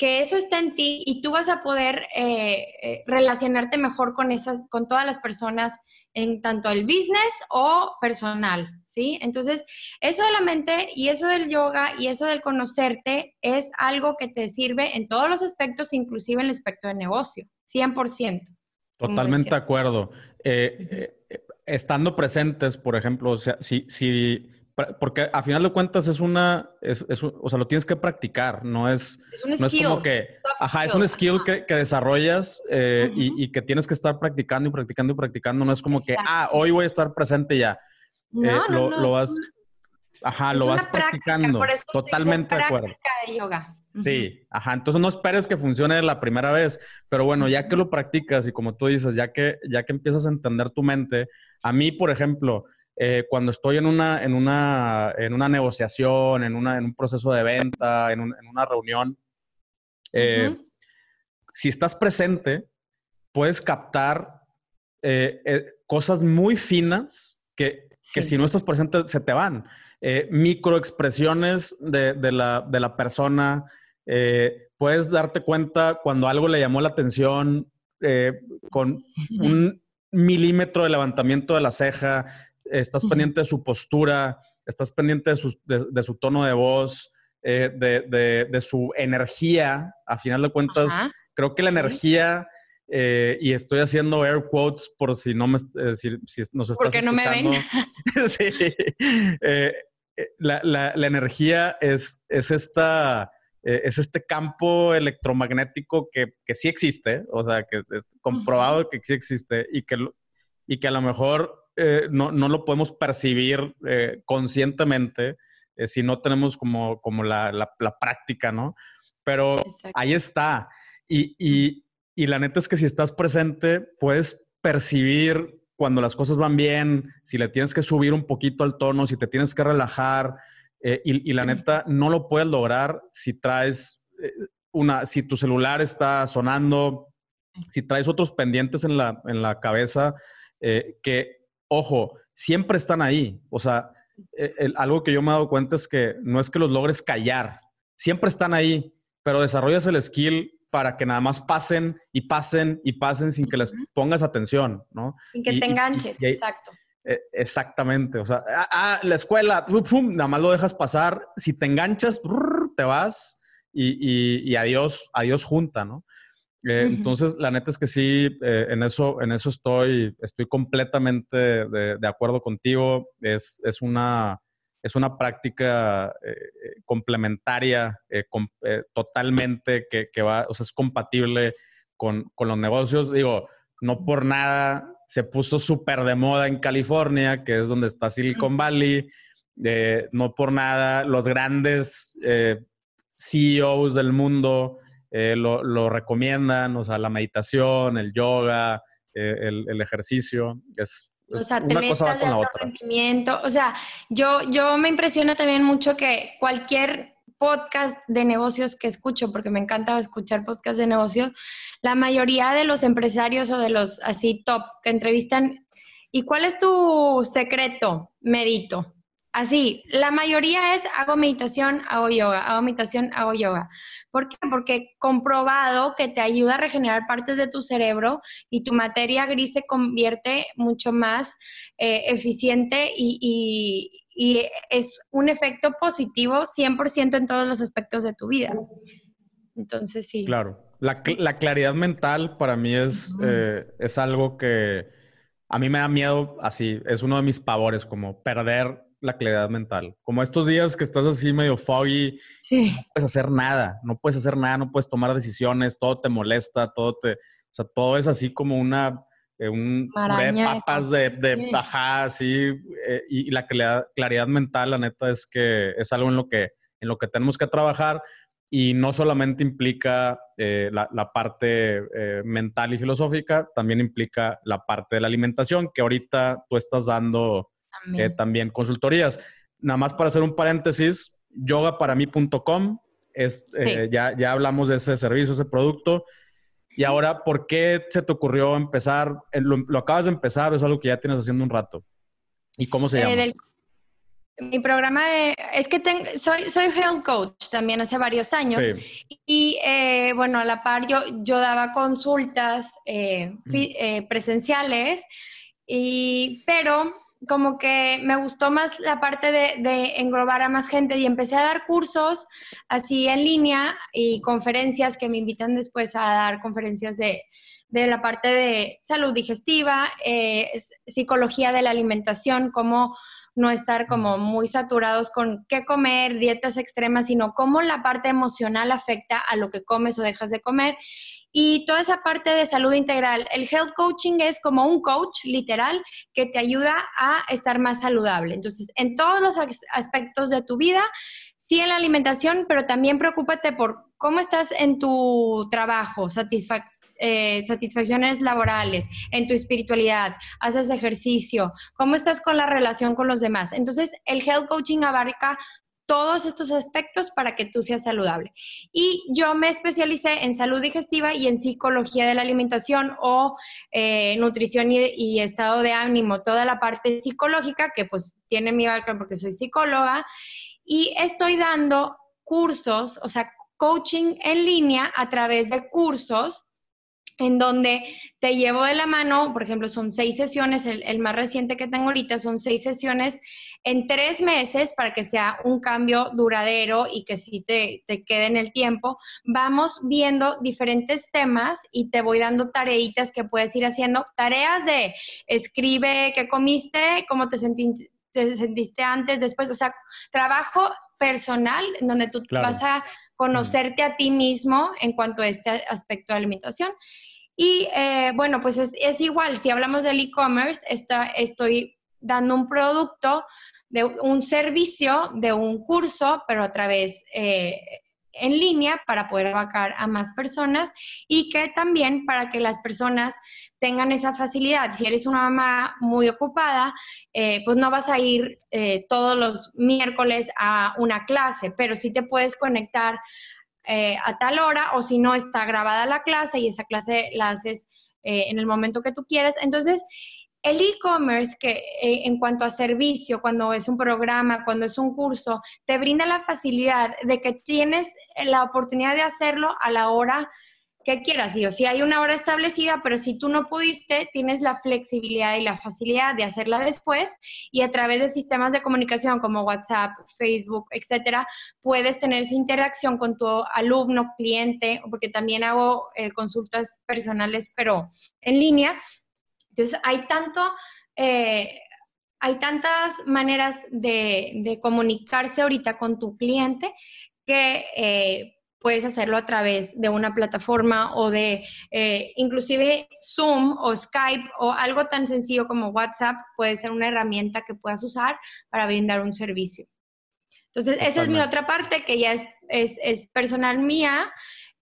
que eso está en ti y tú vas a poder eh, eh, relacionarte mejor con esas, con todas las personas en tanto el business o personal, ¿sí? Entonces, eso de la mente y eso del yoga y eso del conocerte es algo que te sirve en todos los aspectos, inclusive en el aspecto de negocio, 100%.
Totalmente de acuerdo. Eh, estando presentes, por ejemplo, o sea, si, si porque a final de cuentas es una, es, o sea, lo tienes que practicar, no es,
es un
no
es
como que, ajá, es un skill que, que, desarrollas eh, y, que tienes que estar practicando y practicando y practicando, no es como que, ah, hoy voy a estar presente ya.
No, eh, no,
lo, vas, ajá, lo vas practicando, totalmente de acuerdo.
De yoga.
Sí, ajá, entonces no esperes que funcione la primera vez, pero bueno, ya que lo practicas y como tú dices, ya que, ya que empiezas a entender tu mente, a mí, por ejemplo, eh, cuando estoy en una, en una, en una negociación, en, una, en un proceso de venta, en, en una reunión, eh, si estás presente, puedes captar eh, cosas muy finas que, que, si no estás presente se te van. microexpresiones de, de, la, de la persona, puedes darte cuenta cuando algo le llamó la atención con un milímetro de levantamiento de la ceja, estás pendiente de su postura, estás pendiente de su, tono de voz, eh, de, su energía. A final de cuentas, creo que la energía, eh, y estoy haciendo air quotes por si no me eh, si, nos estás
Porque no me ven. <laughs> <laughs>
sí. La, la, energía es, es esta eh, es este campo electromagnético que, que, sí existe, o sea, que es comprobado que sí existe y que, y que a lo mejor eh, no, no, lo podemos percibir eh, conscientemente si no tenemos como, como la, la, práctica, ¿no? Pero ahí está. Y, y, y la neta es que si estás presente, puedes percibir cuando las cosas van bien, si le tienes que subir un poquito al tono, si te tienes que relajar, eh, y, la neta, no lo puedes lograr si traes eh, una, si tu celular está sonando, si traes otros pendientes en la, en la cabeza, eh, que, ojo, siempre están ahí. O sea, algo que yo me he dado cuenta es que no es que los logres callar, siempre están ahí, pero desarrollas el skill para que nada más pasen y pasen y pasen sin que les pongas atención, ¿no?
Sin que te enganches, exacto.
Eh, exactamente, o sea, ah, ah la escuela, nada más lo dejas pasar, si te enganchas, te vas y, adiós, adiós junta, ¿no? Eh, entonces, la neta es que sí, eh, en, eso, en eso estoy, estoy completamente de, acuerdo contigo. Es, es, una, es una práctica complementaria totalmente que, que, va, o sea, es compatible con, con los negocios. Digo, no por nada se puso súper de moda en California, que es donde está Silicon Valley. Eh, no por nada, los grandes eh, CEOs del mundo eh, lo, recomiendan, o sea, la meditación, el yoga, el, ejercicio, es,
los atletas una cosa con rendimiento. O sea, yo, yo me impresiona también mucho que cualquier podcast de negocios que escucho, porque me encanta escuchar podcasts de negocios, la mayoría de los empresarios o de los así top que entrevistan, ¿y cuál es tu secreto? Medito. Así, la mayoría es hago meditación, hago yoga, hago meditación, hago yoga. ¿Por qué? Porque comprobado que te ayuda a regenerar partes de tu cerebro y tu materia gris se convierte mucho más eh, eficiente y, es un efecto positivo 100% en todos los aspectos de tu vida. Entonces, sí.
Claro. La, claridad mental para mí es, eh, es algo que a mí me da miedo, así, es uno de mis pavores, como perder la claridad mental. Como estos días que estás así medio foggy,
sí.
no puedes hacer nada, no puedes hacer nada, no puedes tomar decisiones, todo te molesta, todo te, o sea, todo es así como una, eh, un de papas de, de así, eh, y, la claridad, mental, la neta, es que es algo en lo que, en lo que tenemos que trabajar y no solamente implica eh, la, la, parte mental y filosófica, también implica la parte de la alimentación, que ahorita tú estás dando también. consultorías. Nada más para hacer un paréntesis, yogaparamí.com, es, eh, ya, ya hablamos de ese servicio, ese producto. Y ahora, ¿por qué se te ocurrió empezar? Eh, lo, acabas de empezar, es algo que ya tienes haciendo un rato. ¿Y cómo se llama?
mi programa es que soy, soy health coach también hace varios años. Y eh, bueno, a la par yo, yo daba consultas presenciales, y, pero como que me gustó más la parte de, de, englobar a más gente y empecé a dar cursos así en línea y conferencias que me invitan después a dar conferencias de, de la parte de salud digestiva, eh, psicología de la alimentación, cómo no estar como muy saturados con qué comer, dietas extremas, sino cómo la parte emocional afecta a lo que comes o dejas de comer y toda esa parte de salud integral. El health coaching es como un coach literal que te ayuda a estar más saludable. Entonces, en todos los aspectos de tu vida, sí en la alimentación, pero también preocúpate por cómo estás en tu trabajo, eh, satisfacciones laborales, en tu espiritualidad, haces ejercicio, cómo estás con la relación con los demás. Entonces, el health coaching abarca todos estos aspectos para que tú seas saludable. Y yo me especialicé en salud digestiva y en psicología de la alimentación o eh, nutrición y, estado de ánimo, toda la parte psicológica que pues tiene mi background porque soy psicóloga y estoy dando cursos, o sea, coaching en línea a través de cursos en donde te llevo de la mano, por ejemplo, son seis sesiones, el, más reciente que tengo ahorita son seis sesiones en tres meses para que sea un cambio duradero y que sí te, te quede en el tiempo. Vamos viendo diferentes temas y te voy dando tareitas que puedes ir haciendo, tareas de escribe qué comiste, cómo te sentiste te sentiste antes, después, o sea, trabajo personal en donde tú vas a conocerte a ti mismo en cuanto a este aspecto de alimentación. Y eh, bueno, pues es, igual, si hablamos del e-commerce, estoy dando un producto, de un servicio, de un curso, pero a través eh, en línea para poder abarcar a más personas y que también para que las personas tengan esa facilidad. Si eres una mamá muy ocupada, eh, pues no vas a ir todos los miércoles a una clase, pero sí te puedes conectar eh, a tal hora o si no está grabada la clase y esa clase la haces eh, en el momento que tú quieres. Entonces, el e-commerce que eh, en cuanto a servicio, cuando es un programa, cuando es un curso, te brinda la facilidad de que tienes la oportunidad de hacerlo a la hora que quieras, digo, si hay una hora establecida, pero si tú no pudiste, tienes la flexibilidad y la facilidad de hacerla después y a través de sistemas de comunicación como WhatsApp, Facebook, etcétera, puedes tener esa interacción con tu alumno, cliente, porque también hago eh, consultas personales, pero en línea. Entonces, hay tanto... Eh, hay tantas maneras de, comunicarse ahorita con tu cliente que eh, puedes hacerlo a través de una plataforma o de eh, inclusive Zoom o Skype o algo tan sencillo como WhatsApp puede ser una herramienta que puedas usar para brindar un servicio. Entonces, esa es mi otra parte que ya es, personal mía.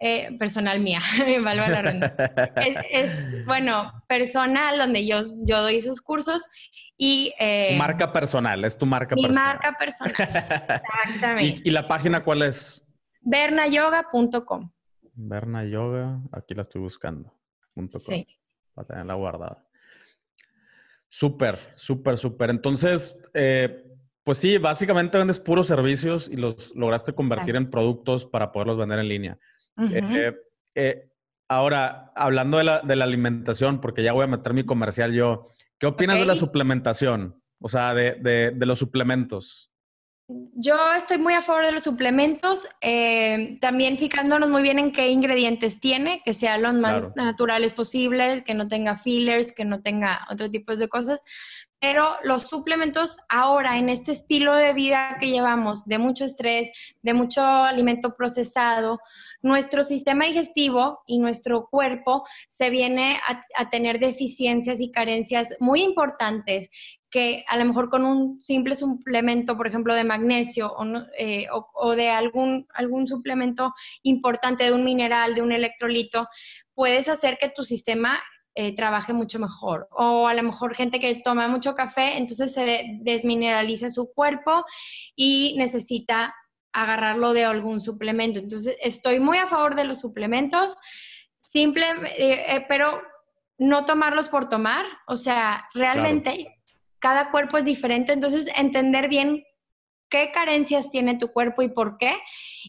Eh, personal mía, <laughs> valga la ronda. <laughs> es, bueno, personal, donde yo, yo doy esos cursos y...
Eh, marca personal, es tu marca
mi
personal.
Mi marca personal, <laughs> exactamente.
¿Y, la página cuál es?
bernayoga.com.
Bernayoga, aquí la estoy buscando. Sí. Para tenerla guardada. Súper, súper, súper. Entonces, eh, pues sí, básicamente vendes puros servicios y los lograste convertir en productos para poderlos vender en línea. Eh, eh, ahora, hablando de la, alimentación, porque ya voy a meter mi comercial yo, ¿qué opinas de la suplementación? O sea, de los suplementos.
Yo estoy muy a favor de los suplementos, eh, también fijándonos muy bien en qué ingredientes tiene, que sean los más naturales posibles, que no tenga fillers, que no tenga otro tipo de cosas. Pero los suplementos ahora, en este estilo de vida que llevamos, de mucho estrés, de mucho alimento procesado, nuestro sistema digestivo y nuestro cuerpo se viene a, tener deficiencias y carencias muy importantes que a lo mejor con un simple suplemento, por ejemplo, de magnesio o, eh, de algún, algún suplemento importante de un mineral, de un electrolito, puedes hacer que tu sistema eh, trabaje mucho mejor. O a lo mejor gente que toma mucho café, entonces se desmineraliza su cuerpo y necesita agarrarlo de algún suplemento. Entonces, estoy muy a favor de los suplementos, simple, eh, pero no tomarlos por tomar. O sea, realmente cada cuerpo es diferente, entonces entender bien qué carencias tiene tu cuerpo y por qué,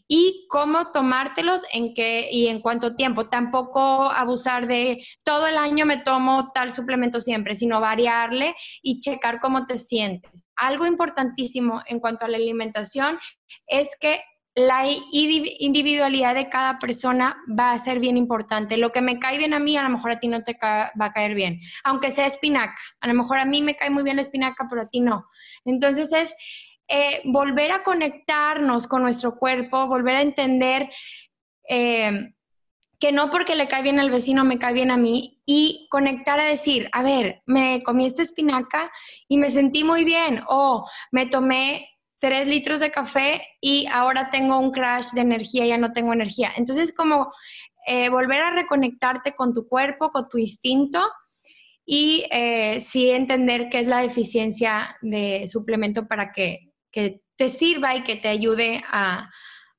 y cómo tomártelos en qué y en cuánto tiempo. Tampoco abusar de todo el año me tomo tal suplemento siempre, sino variarle y checar cómo te sientes. Algo importantísimo en cuanto a la alimentación es que la individualidad de cada persona va a ser bien importante. Lo que me cae bien a mí, a lo mejor a ti no te va a caer bien, aunque sea espinaca. A lo mejor a mí me cae muy bien la espinaca, pero a ti no. Entonces es eh, volver a conectarnos con nuestro cuerpo, volver a entender eh, que no porque le cae bien al vecino me cae bien a mí y conectar a decir, a ver, me comí esta espinaca y me sentí muy bien o me tomé tres litros de café y ahora tengo un crash de energía, ya no tengo energía. Entonces, como eh, volver a reconectarte con tu cuerpo, con tu instinto y eh, sí entender qué es la deficiencia de suplemento para que, que te sirva y que te ayude a,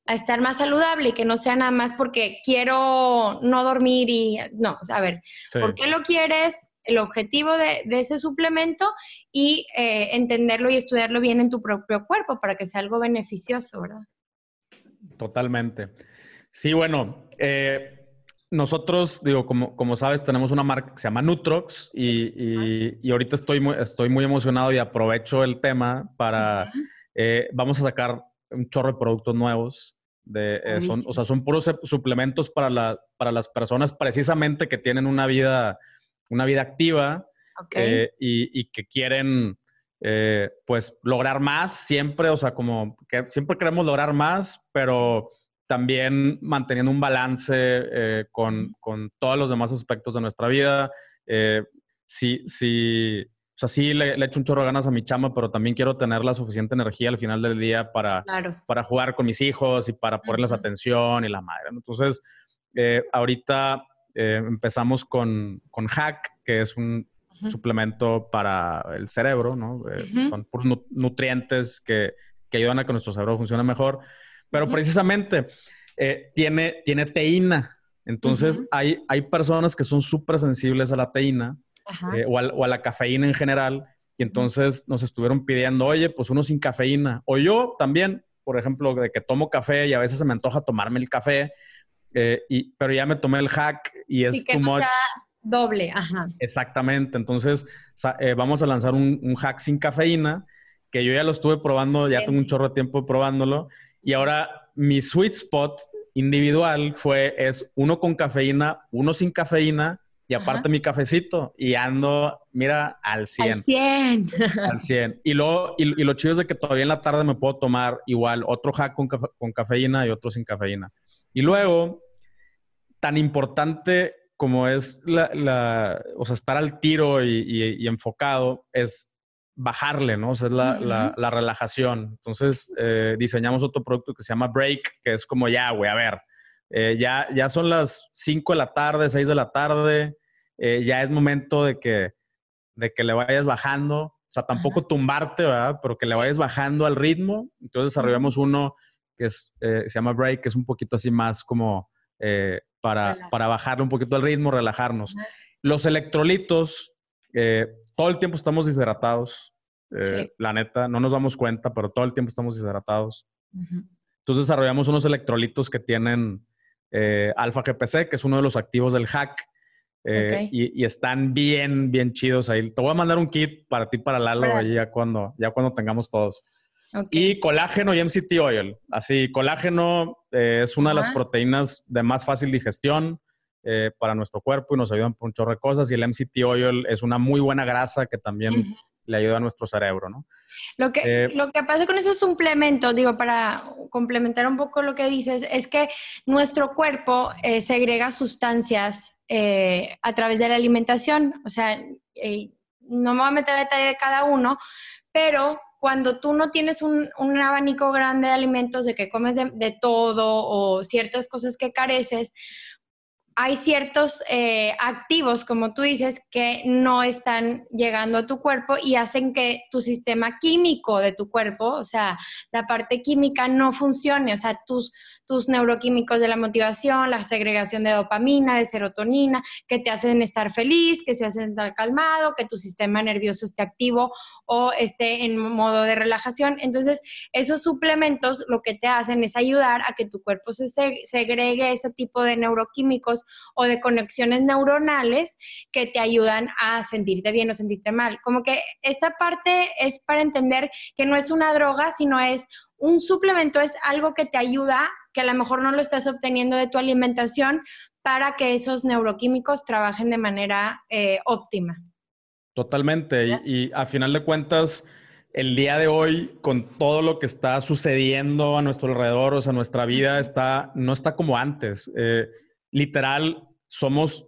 a, estar más saludable y que no sea nada más porque quiero no dormir y no, a ver, ¿por qué lo quieres? El objetivo de, ese suplemento y eh, entenderlo y estudiarlo bien en tu propio cuerpo para que sea algo beneficioso, ¿verdad?
Totalmente. Sí, bueno, eh, nosotros, digo, como, como sabes, tenemos una marca que se llama Nutrox y, y, ahorita estoy muy, estoy muy emocionado y aprovecho el tema para, eh, vamos a sacar un chorro de productos nuevos. De, eh, son, o sea, son puros suplementos para, la, para las personas precisamente que tienen una vida, una vida activa eh, y, y, que quieren pues lograr más siempre, o sea, como que siempre queremos lograr más, pero también manteniendo un balance eh, con, con, todos los demás aspectos de nuestra vida. Eh, sí, sí, o sea, sí le, le, echo un chorro de ganas a mi chama, pero también quiero tener la suficiente energía al final del día para, para jugar con mis hijos y para ponerles atención y la madre. Entonces, eh, empezamos con, con, Hack, que es un suplemento para el cerebro, ¿no? Son puros nutrientes que, que ayudan a que nuestro cerebro funcione mejor. Pero precisamente eh, tiene, tiene teína. Entonces, hay, hay personas que son súper sensibles a la teína eh, o, a, la cafeína en general. Y entonces nos estuvieron pidiendo, oye, pues uno sin cafeína. O yo también, por ejemplo, de que tomo café y a veces se me antoja tomarme el café, eh, y, pero ya me tomé el hack y es too much.
doble, ajá.
Exactamente. Entonces, vamos a lanzar un, un, hack sin cafeína, que yo ya lo estuve probando, ya tengo un chorro de tiempo probándolo. Y ahora mi sweet spot individual fue, es uno con cafeína, uno sin cafeína y aparte mi cafecito y ando, mira, al 100.
Al 100. <laughs>
al 100. Y, luego, y, lo chido es de que todavía en la tarde me puedo tomar igual otro hack con, con cafeína y otro sin cafeína. Y luego, tan importante como es la, o sea, estar al tiro y, y enfocado, es bajarle, ¿no? O sea, es la, la, relajación. Entonces, eh, diseñamos otro producto que se llama Break, que es como ya, güey, a ver, eh, ya, ya son las 5 de la tarde, 6 de la tarde, eh, ya es momento de que, de que le vayas bajando, o sea, tampoco tumbarte, ¿verdad? Pero que le vayas bajando al ritmo. Entonces, desarrollamos uno que es, se llama Break, que es un poquito así más como para, para bajarle un poquito el ritmo, relajarnos. Los electrolitos, todo el tiempo estamos deshidratados. Eh, la neta, no nos damos cuenta, pero todo el tiempo estamos deshidratados. Entonces desarrollamos unos electrolitos que tienen eh, alfa GPC, que es uno de los activos del hack. Eh, y, están bien, bien chidos ahí. Te voy a mandar un kit para ti, para Lalo, ya cuando, ya cuando tengamos todos. Y colágeno y MCT oil. Así, colágeno es una de las proteínas de más fácil digestión. Eh, para nuestro cuerpo y nos ayudan por un chorro de cosas. Y el MCT oil es una muy buena grasa que también le ayuda a nuestro cerebro, ¿no?
Lo que, eh, lo que pasa con esos suplementos, digo, para complementar un poco lo que dices, es que nuestro cuerpo eh, segrega sustancias a través de la alimentación. O sea, no me voy a meter en detalle de cada uno, pero cuando tú no tienes un, abanico grande de alimentos, de que comes de, todo o ciertas cosas que careces, hay ciertos eh, activos, como tú dices, que no están llegando a tu cuerpo y hacen que tu sistema químico de tu cuerpo, o sea, la parte química no funcione, o sea, tus, tus neuroquímicos de la motivación, la segregación de dopamina, de serotonina, que te hacen estar feliz, que se hacen estar calmado, que tu sistema nervioso esté activo o esté en modo de relajación. Entonces, esos suplementos lo que te hacen es ayudar a que tu cuerpo se segregue ese tipo de neuroquímicos o de conexiones neuronales que te ayudan a sentirte bien o sentirte mal. Como que esta parte es para entender que no es una droga, sino es un suplemento es algo que te ayuda, que a lo mejor no lo estás obteniendo de tu alimentación, para que esos neuroquímicos trabajen de manera eh, óptima.
Totalmente. Y, a final de cuentas, el día de hoy, con todo lo que está sucediendo a nuestro alrededor, o sea, nuestra vida está, no está como antes. Eh, literal, somos,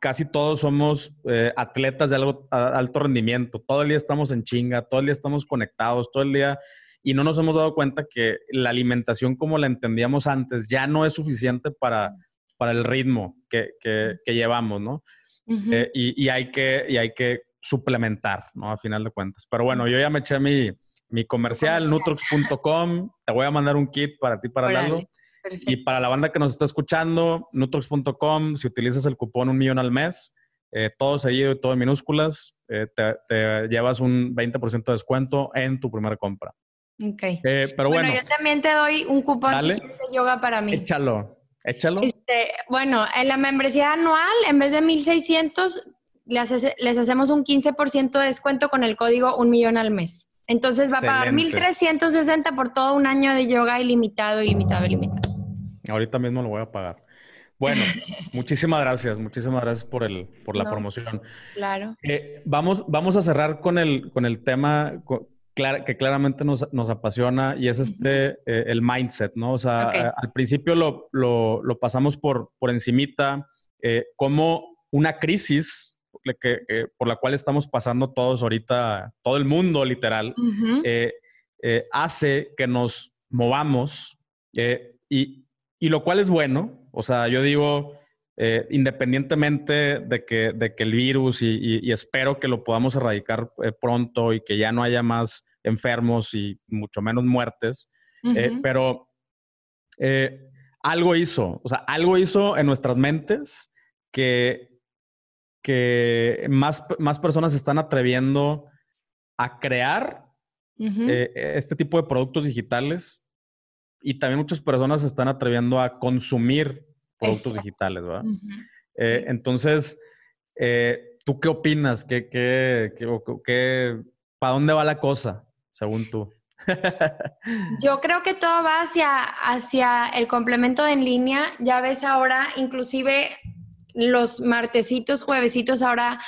casi todos somos eh, atletas de alto rendimiento. Todo el día estamos en chinga, todo el día estamos conectados, todo el día y no nos hemos dado cuenta que la alimentación como la entendíamos antes ya no es suficiente para, para el ritmo que, que, llevamos, ¿no? Eh, y, y, hay que, y hay que suplementar, ¿no? A final de cuentas. Pero bueno, yo ya me eché mi, mi comercial, nutrox.com. Te voy a mandar un kit para ti, para Lalo. Y para la banda que nos está escuchando, nutrox.com, si utilizas el cupón un millón al mes, eh, todo seguido y todo en minúsculas, eh, te, te, llevas un 20% de descuento en tu primera compra.
Ok.
Eh, pero bueno,
yo también te doy un cupón de yoga para mí.
Échalo, échalo.
Este, bueno, en la membresía anual, en vez de 1600, les, les hacemos un 15% de descuento con el código un millón al mes. Entonces va a pagar 1360 por todo un año de yoga ilimitado, ilimitado, ilimitado.
Ahorita mismo lo voy a pagar. Bueno, <laughs> muchísimas gracias, muchísimas gracias por el, por la promoción.
Claro.
Eh, vamos, vamos a cerrar con el, con el tema que claramente nos, nos apasiona y es este, eh, el mindset, ¿no? O sea, al principio lo, lo, lo, pasamos por, por encimita, eh, como una crisis que, por la cual estamos pasando todos ahorita, todo el mundo literal, hace que nos movamos y, y lo cual es bueno, o sea, yo digo, eh, independientemente de que, de que el virus y, espero que lo podamos erradicar eh, pronto y que ya no haya más enfermos y mucho menos muertes, eh, pero algo hizo, o sea, algo hizo en nuestras mentes que, que más, más personas se están atreviendo a crear este tipo de productos digitales y también muchas personas se están atreviendo a consumir productos digitales, ¿verdad? Eh, entonces, eh, ¿tú qué opinas? ¿Qué, qué, qué, para dónde va la cosa, según tú? <laughs>
Yo creo que todo va hacia, hacia el complemento de en línea. Ya ves ahora, inclusive los martesitos, juevesitos ahora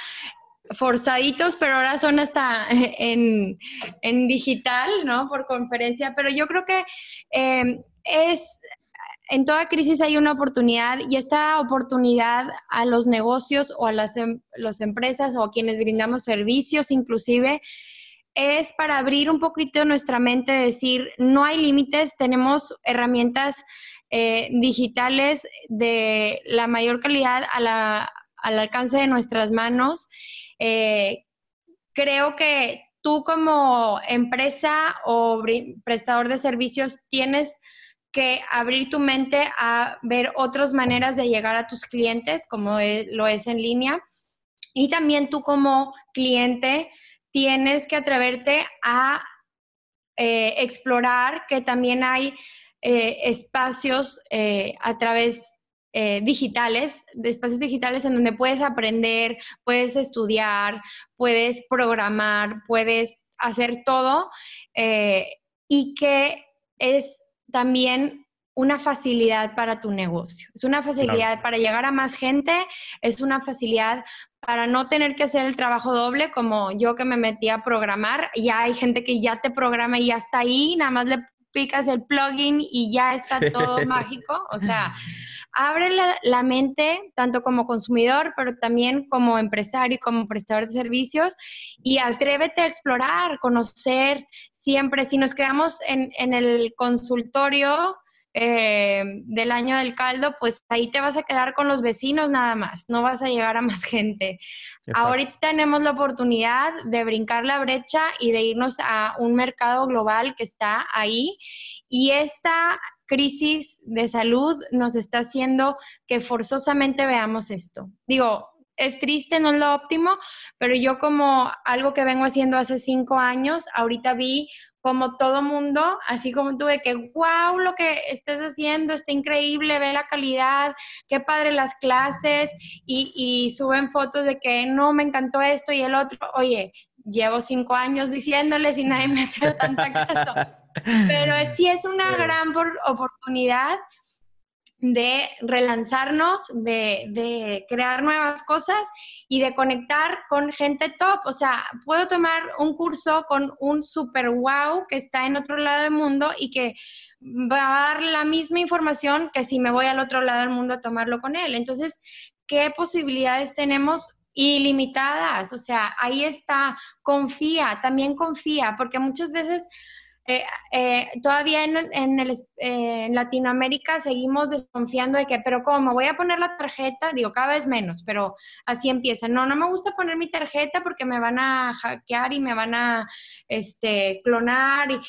forzaditos, pero ahora son hasta <laughs> en, digital, ¿no? Por conferencia, pero yo creo que em, es, en toda crisis hay una oportunidad y esta oportunidad a los negocios o a las em, empresas o a quienes brindamos servicios inclusive es para abrir un poquito nuestra mente, decir, no hay límites, tenemos herramientas eh, digitales de la mayor calidad al alcance de nuestras manos. Eh, creo que tú como empresa o prestador de servicios tienes que abrir tu mente a ver otras maneras de llegar a tus clientes, como e, lo es en línea. Y también tú como cliente tienes que atreverte a eh, explorar que también hay eh, espacios a través eh, digitales, de espacios digitales en donde puedes aprender, puedes estudiar, puedes programar, puedes hacer todo eh, y que es también una facilidad para tu negocio. Es una facilidad para llegar a más gente, es una facilidad para no tener que hacer el trabajo doble como yo que me metí a programar. Ya hay gente que ya te programa y ya está ahí, nada más le picas el plugin y ya está todo mágico. O sea, abre la, mente tanto como consumidor, pero también como empresario y como prestador de servicios y atrévete a explorar, conocer siempre. Si nos quedamos en, en el consultorio, eh, del año del caldo, pues ahí te vas a quedar con los vecinos nada más, no vas a llegar a más gente. Ahorita tenemos la oportunidad de brincar la brecha y de irnos a un mercado global que está ahí y esta crisis de salud nos está haciendo que forzosamente veamos esto. Digo, es triste, no es lo óptimo, pero yo como algo que vengo haciendo hace cinco años, ahorita vi como todo mundo, así como tuve que, wow, lo que estés haciendo está increíble, ve la calidad, qué padre las clases y, y suben fotos de que no, me encantó esto y el otro, oye, llevo cinco años diciéndoles y nadie me ha hecho tanta caso. Pero sí es una <laughs> gran oportunidad de relanzarnos, de, crear nuevas cosas y de conectar con gente top. O sea, puedo tomar un curso con un super wow que está en otro lado del mundo y que va a dar la misma información que si me voy al otro lado del mundo a tomarlo con él. Entonces, ¿qué posibilidades tenemos? ilimitadas, o sea, ahí está, confía, también confía, porque muchas veces eh, eh, todavía en, en, en, Latinoamérica seguimos desconfiando de que, pero ¿cómo? Voy a poner la tarjeta, digo, cada vez menos, pero así empieza. No, no me gusta poner mi tarjeta porque me van a hackear y me van a este, clonar. Y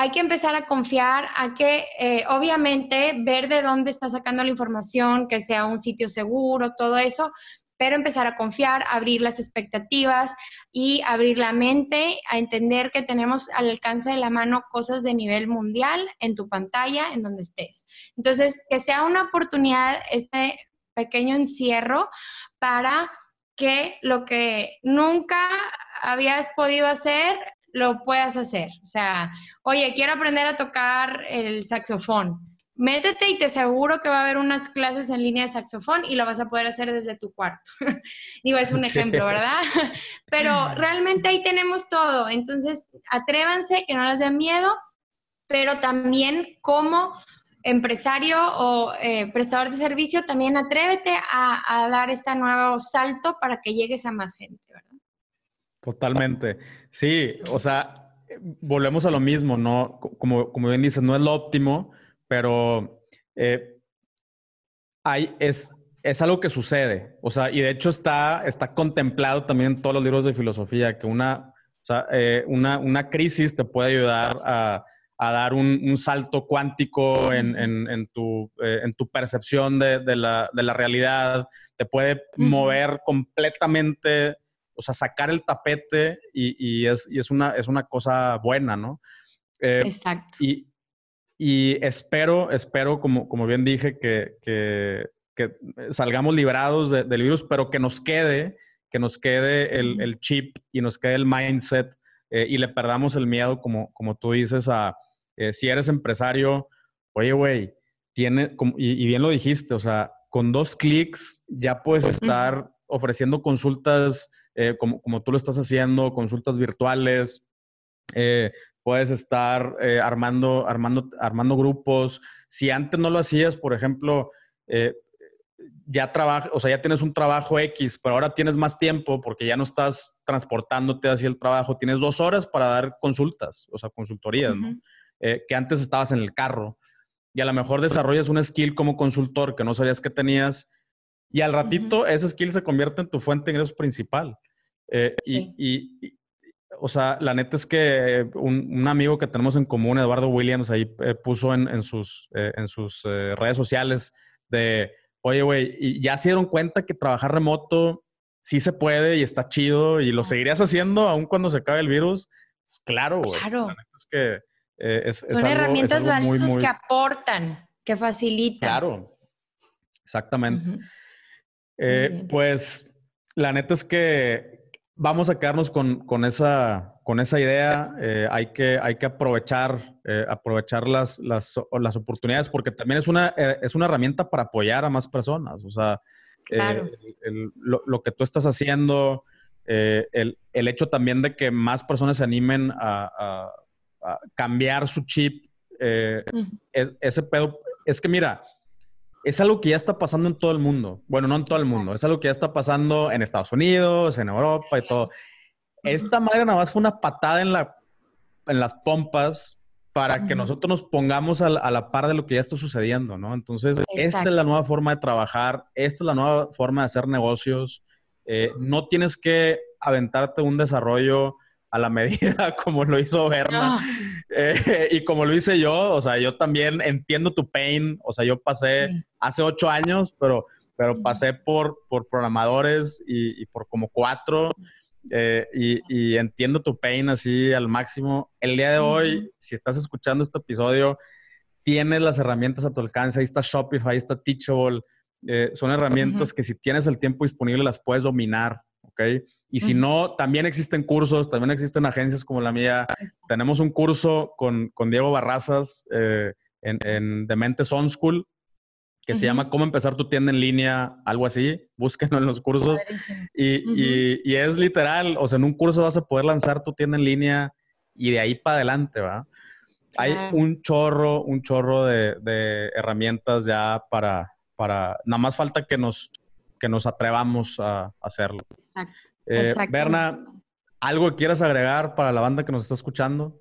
hay que empezar a confiar, a que eh, obviamente ver de dónde está sacando la información, que sea un sitio seguro, todo eso, pero empezar a confiar, abrir las expectativas y abrir la mente a entender que tenemos al alcance de la mano cosas de nivel mundial en tu pantalla, en donde estés. Entonces, que sea una oportunidad este pequeño encierro para que lo que nunca habías podido hacer, lo puedas hacer. O sea, oye, quiero aprender a tocar el saxofón. Métete y te aseguro que va a haber unas clases en línea de saxofón y lo vas a poder hacer desde tu cuarto. <laughs> Digo, es un ejemplo, ¿verdad? <laughs> Pero realmente ahí tenemos todo. Entonces, atrévanse, que no les den miedo, pero también como empresario o eh, prestador de servicio, también atrévete a, a dar este nuevo salto para que llegues a más gente, ¿verdad?
Totalmente. Sí, o sea, volvemos a lo mismo, ¿no? Como, como bien dices, no es lo óptimo, pero eh, hay, es, es algo que sucede. O sea, y de hecho está, está contemplado también en todos los libros de filosofía, que una, o sea, eh, una, una, crisis te puede ayudar a, a dar un, un, salto cuántico en, en, en, tu, eh, en tu, percepción de, de, la, de, la, realidad, te puede mover completamente o sea, sacar el tapete y, es, es, una, es una cosa buena, ¿no?
Eh, Exacto.
Y, espero, espero, como, como bien dije, que, que, salgamos librados del virus, pero que nos quede, que nos quede el, chip y nos quede el mindset eh, y le perdamos el miedo, como, como tú dices, a eh, si eres empresario, oye, güey, tiene, y, bien lo dijiste, o sea, con dos clics ya puedes estar ofreciendo consultas eh, como, como, tú lo estás haciendo, consultas virtuales, eh, puedes estar eh, armando, armando, armando grupos. Si antes no lo hacías, por ejemplo, ya trabaja, o sea, ya tienes un trabajo X, pero ahora tienes más tiempo porque ya no estás transportándote hacia el trabajo, tienes dos horas para dar consultas, o sea, consultorías, ¿no? que antes estabas en el carro y a lo mejor desarrollas un skill como consultor que no sabías que tenías y al ratito ese skill se convierte en tu fuente de ingresos principal. Eh, y, o sea, la neta es que un, amigo que tenemos en común, Eduardo Williams, ahí eh, puso en, sus, en sus eh, redes sociales de, oye, güey, ya se dieron cuenta que trabajar remoto sí se puede y está chido y lo seguirías haciendo aún cuando se acabe el virus. Pues claro, güey.
Claro.
La neta es que es,
Son herramientas valiosas que aportan, que facilitan.
Claro, exactamente. pues la neta es que vamos a quedarnos con, con, esa, con esa idea. Eh, hay, que, hay que aprovechar, eh, aprovechar las, las, las, oportunidades porque también es una, eh, es una herramienta para apoyar a más personas. O sea, lo, lo, que tú estás haciendo, el, el, hecho también de que más personas se animen a, a, cambiar su chip, es, ese pedo. Es que mira, es algo que ya está pasando en todo el mundo. Bueno, no en todo el mundo, es algo que ya está pasando en Estados Unidos, en Europa y todo. Esta madre nada más fue una patada en, la, en las pompas para que nosotros nos pongamos a la, par de lo que ya está sucediendo, ¿no? Entonces, esta es la nueva forma de trabajar, esta es la nueva forma de hacer negocios. Eh, no tienes que aventarte un desarrollo a la medida <laughs> como lo hizo Berna. Ah. eh, y como lo hice yo, o sea, yo también entiendo tu pain, o sea, yo pasé hace ocho años, pero, pero pasé por, por programadores y, por como cuatro eh, y, entiendo tu pain así al máximo. El día de hoy, si estás escuchando este episodio, tienes las herramientas a tu alcance, ahí está Shopify, ahí está Teachable, eh, son herramientas que si tienes el tiempo disponible las puedes dominar, ¿ok? Y si no, también existen cursos, también existen agencias como la mía. Tenemos un curso con, con Diego Barrazas eh, en, en Dementes On School que se llama Cómo empezar tu tienda en línea, algo así. Búsquenlo en los cursos. Y, y, y, es literal, o sea, en un curso vas a poder lanzar tu tienda en línea y de ahí para adelante, ¿va? Hay un chorro, un chorro de, de herramientas ya para, para, nada más falta que nos, que nos atrevamos a hacerlo. Exacto. Eh, Berna, ¿algo que quieras agregar para la banda que nos está escuchando?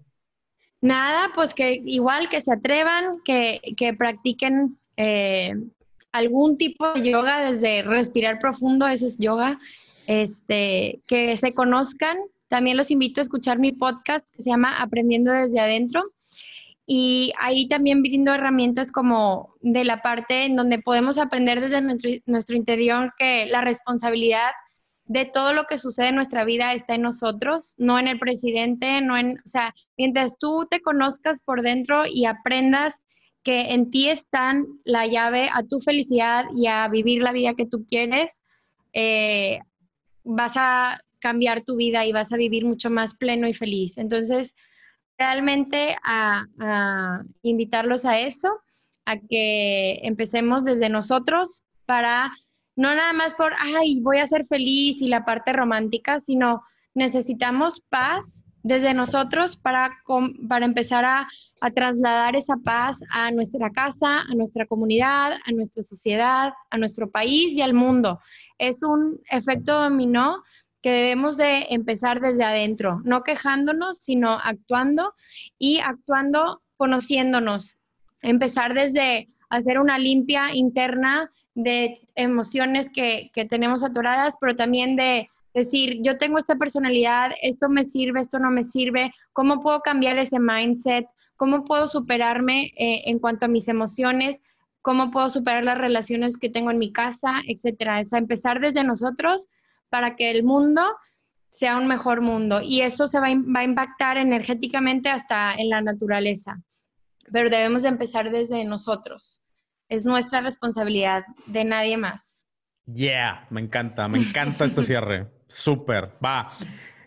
Nada, pues que igual que se atrevan, que, practiquen eh, algún tipo de yoga, desde respirar profundo, ese es yoga, este, que se conozcan. También los invito a escuchar mi podcast que se llama Aprendiendo desde adentro. y ahí también brindo herramientas como de la parte en donde podemos aprender desde nuestro, interior que la responsabilidad de todo lo que sucede en nuestra vida está en nosotros, no en el presidente, no en, o sea, mientras tú te conozcas por dentro y aprendas que en ti están la llave a tu felicidad y a vivir la vida que tú quieres, eh, vas a cambiar tu vida y vas a vivir mucho más pleno y feliz. Entonces, realmente a, invitarlos a eso, a que empecemos desde nosotros para no nada más por, ay, voy a ser feliz y la parte romántica, sino necesitamos paz desde nosotros para, para empezar a, a, trasladar esa paz a nuestra casa, a nuestra comunidad, a nuestra sociedad, a nuestro país y al mundo. Es un efecto dominó que debemos de empezar desde adentro, no quejándonos, sino actuando y actuando conociéndonos. Empezar desde hacer una limpia interna de emociones que, que tenemos atoradas, pero también de decir, yo tengo esta personalidad, esto me sirve, esto no me sirve, ¿cómo puedo cambiar ese mindset? ¿Cómo puedo superarme eh, en cuanto a mis emociones? ¿Cómo puedo superar las relaciones que tengo en mi casa, etcétera? Es a empezar desde nosotros para que el mundo sea un mejor mundo. Y eso se va a, impactar energéticamente hasta en la naturaleza. Pero debemos empezar desde nosotros. Es nuestra responsabilidad, de nadie más.
Yeah, me encanta, me encanta este cierre. <laughs> Súper, va.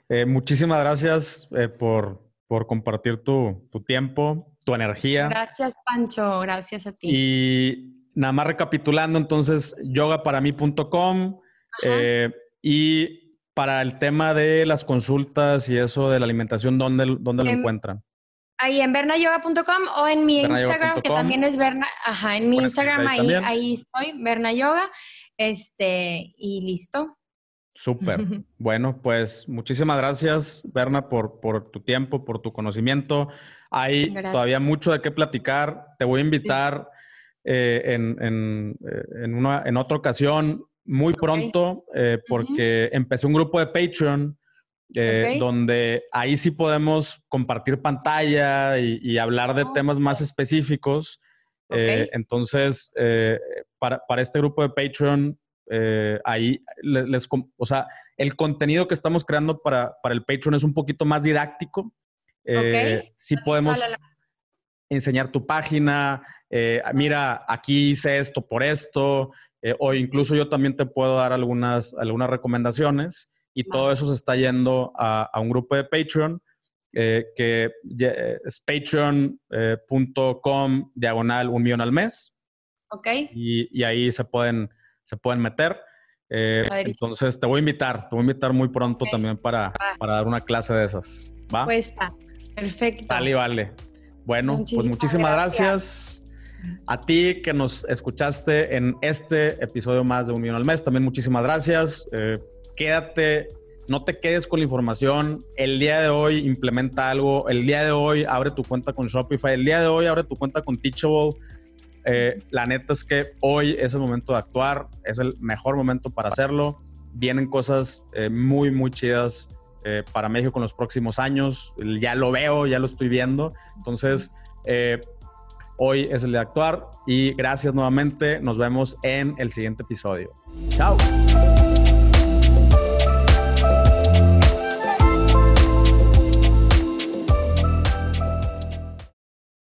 Eh, muchísimas gracias eh, por, por, compartir tu, tu, tiempo, tu energía.
Gracias, Pancho, gracias a ti.
Y nada más recapitulando, entonces, yogaparamí.com. Y para el tema de las consultas y eso de la alimentación, ¿dónde, dónde lo encuentran?
Ahí en bernayoga.com o en mi Instagram, que también es Berna, ajá, en mi Instagram ahí, ahí, estoy, Berna Yoga, este, y listo.
Súper. <laughs> bueno, pues muchísimas gracias, Berna, por, por tu tiempo, por tu conocimiento. Hay todavía mucho de qué platicar. Te voy a invitar eh, en, en, eh, en, una, en otra ocasión muy pronto eh, porque empecé un grupo de Patreon eh, donde ahí sí podemos compartir pantalla y, hablar de oh, temas más específicos. Eh, entonces, para, para, este grupo de Patreon, ahí les, o sea, el contenido que estamos creando para, para el Patreon es un poquito más didáctico. Sí podemos enseñar tu página, mira, aquí hice esto por esto, eh, o incluso yo también te puedo dar algunas, algunas recomendaciones y todo eso se está yendo a, un grupo de Patreon eh, que es patreon.com diagonal un millón al mes.
Ok.
Y, ahí se pueden, se pueden meter. Eh, entonces te voy a invitar, te voy a invitar muy pronto también para, para, dar una clase de esas. ¿Va?
Pues está. Perfecto.
Dale y vale. Bueno, pues muchísimas gracias. A ti que nos escuchaste en este episodio más de Un Millón al Mes, también muchísimas gracias. Eh, quédate, no te quedes con la información. El día de hoy implementa algo. El día de hoy abre tu cuenta con Shopify. El día de hoy abre tu cuenta con Teachable. Eh, la neta es que hoy es el momento de actuar. Es el mejor momento para hacerlo. Vienen cosas eh, muy, muy chidas para México en los próximos años. Ya lo veo, ya lo estoy viendo. Entonces, Hoy es el de actuar y gracias nuevamente. Nos vemos en el siguiente episodio. Chao.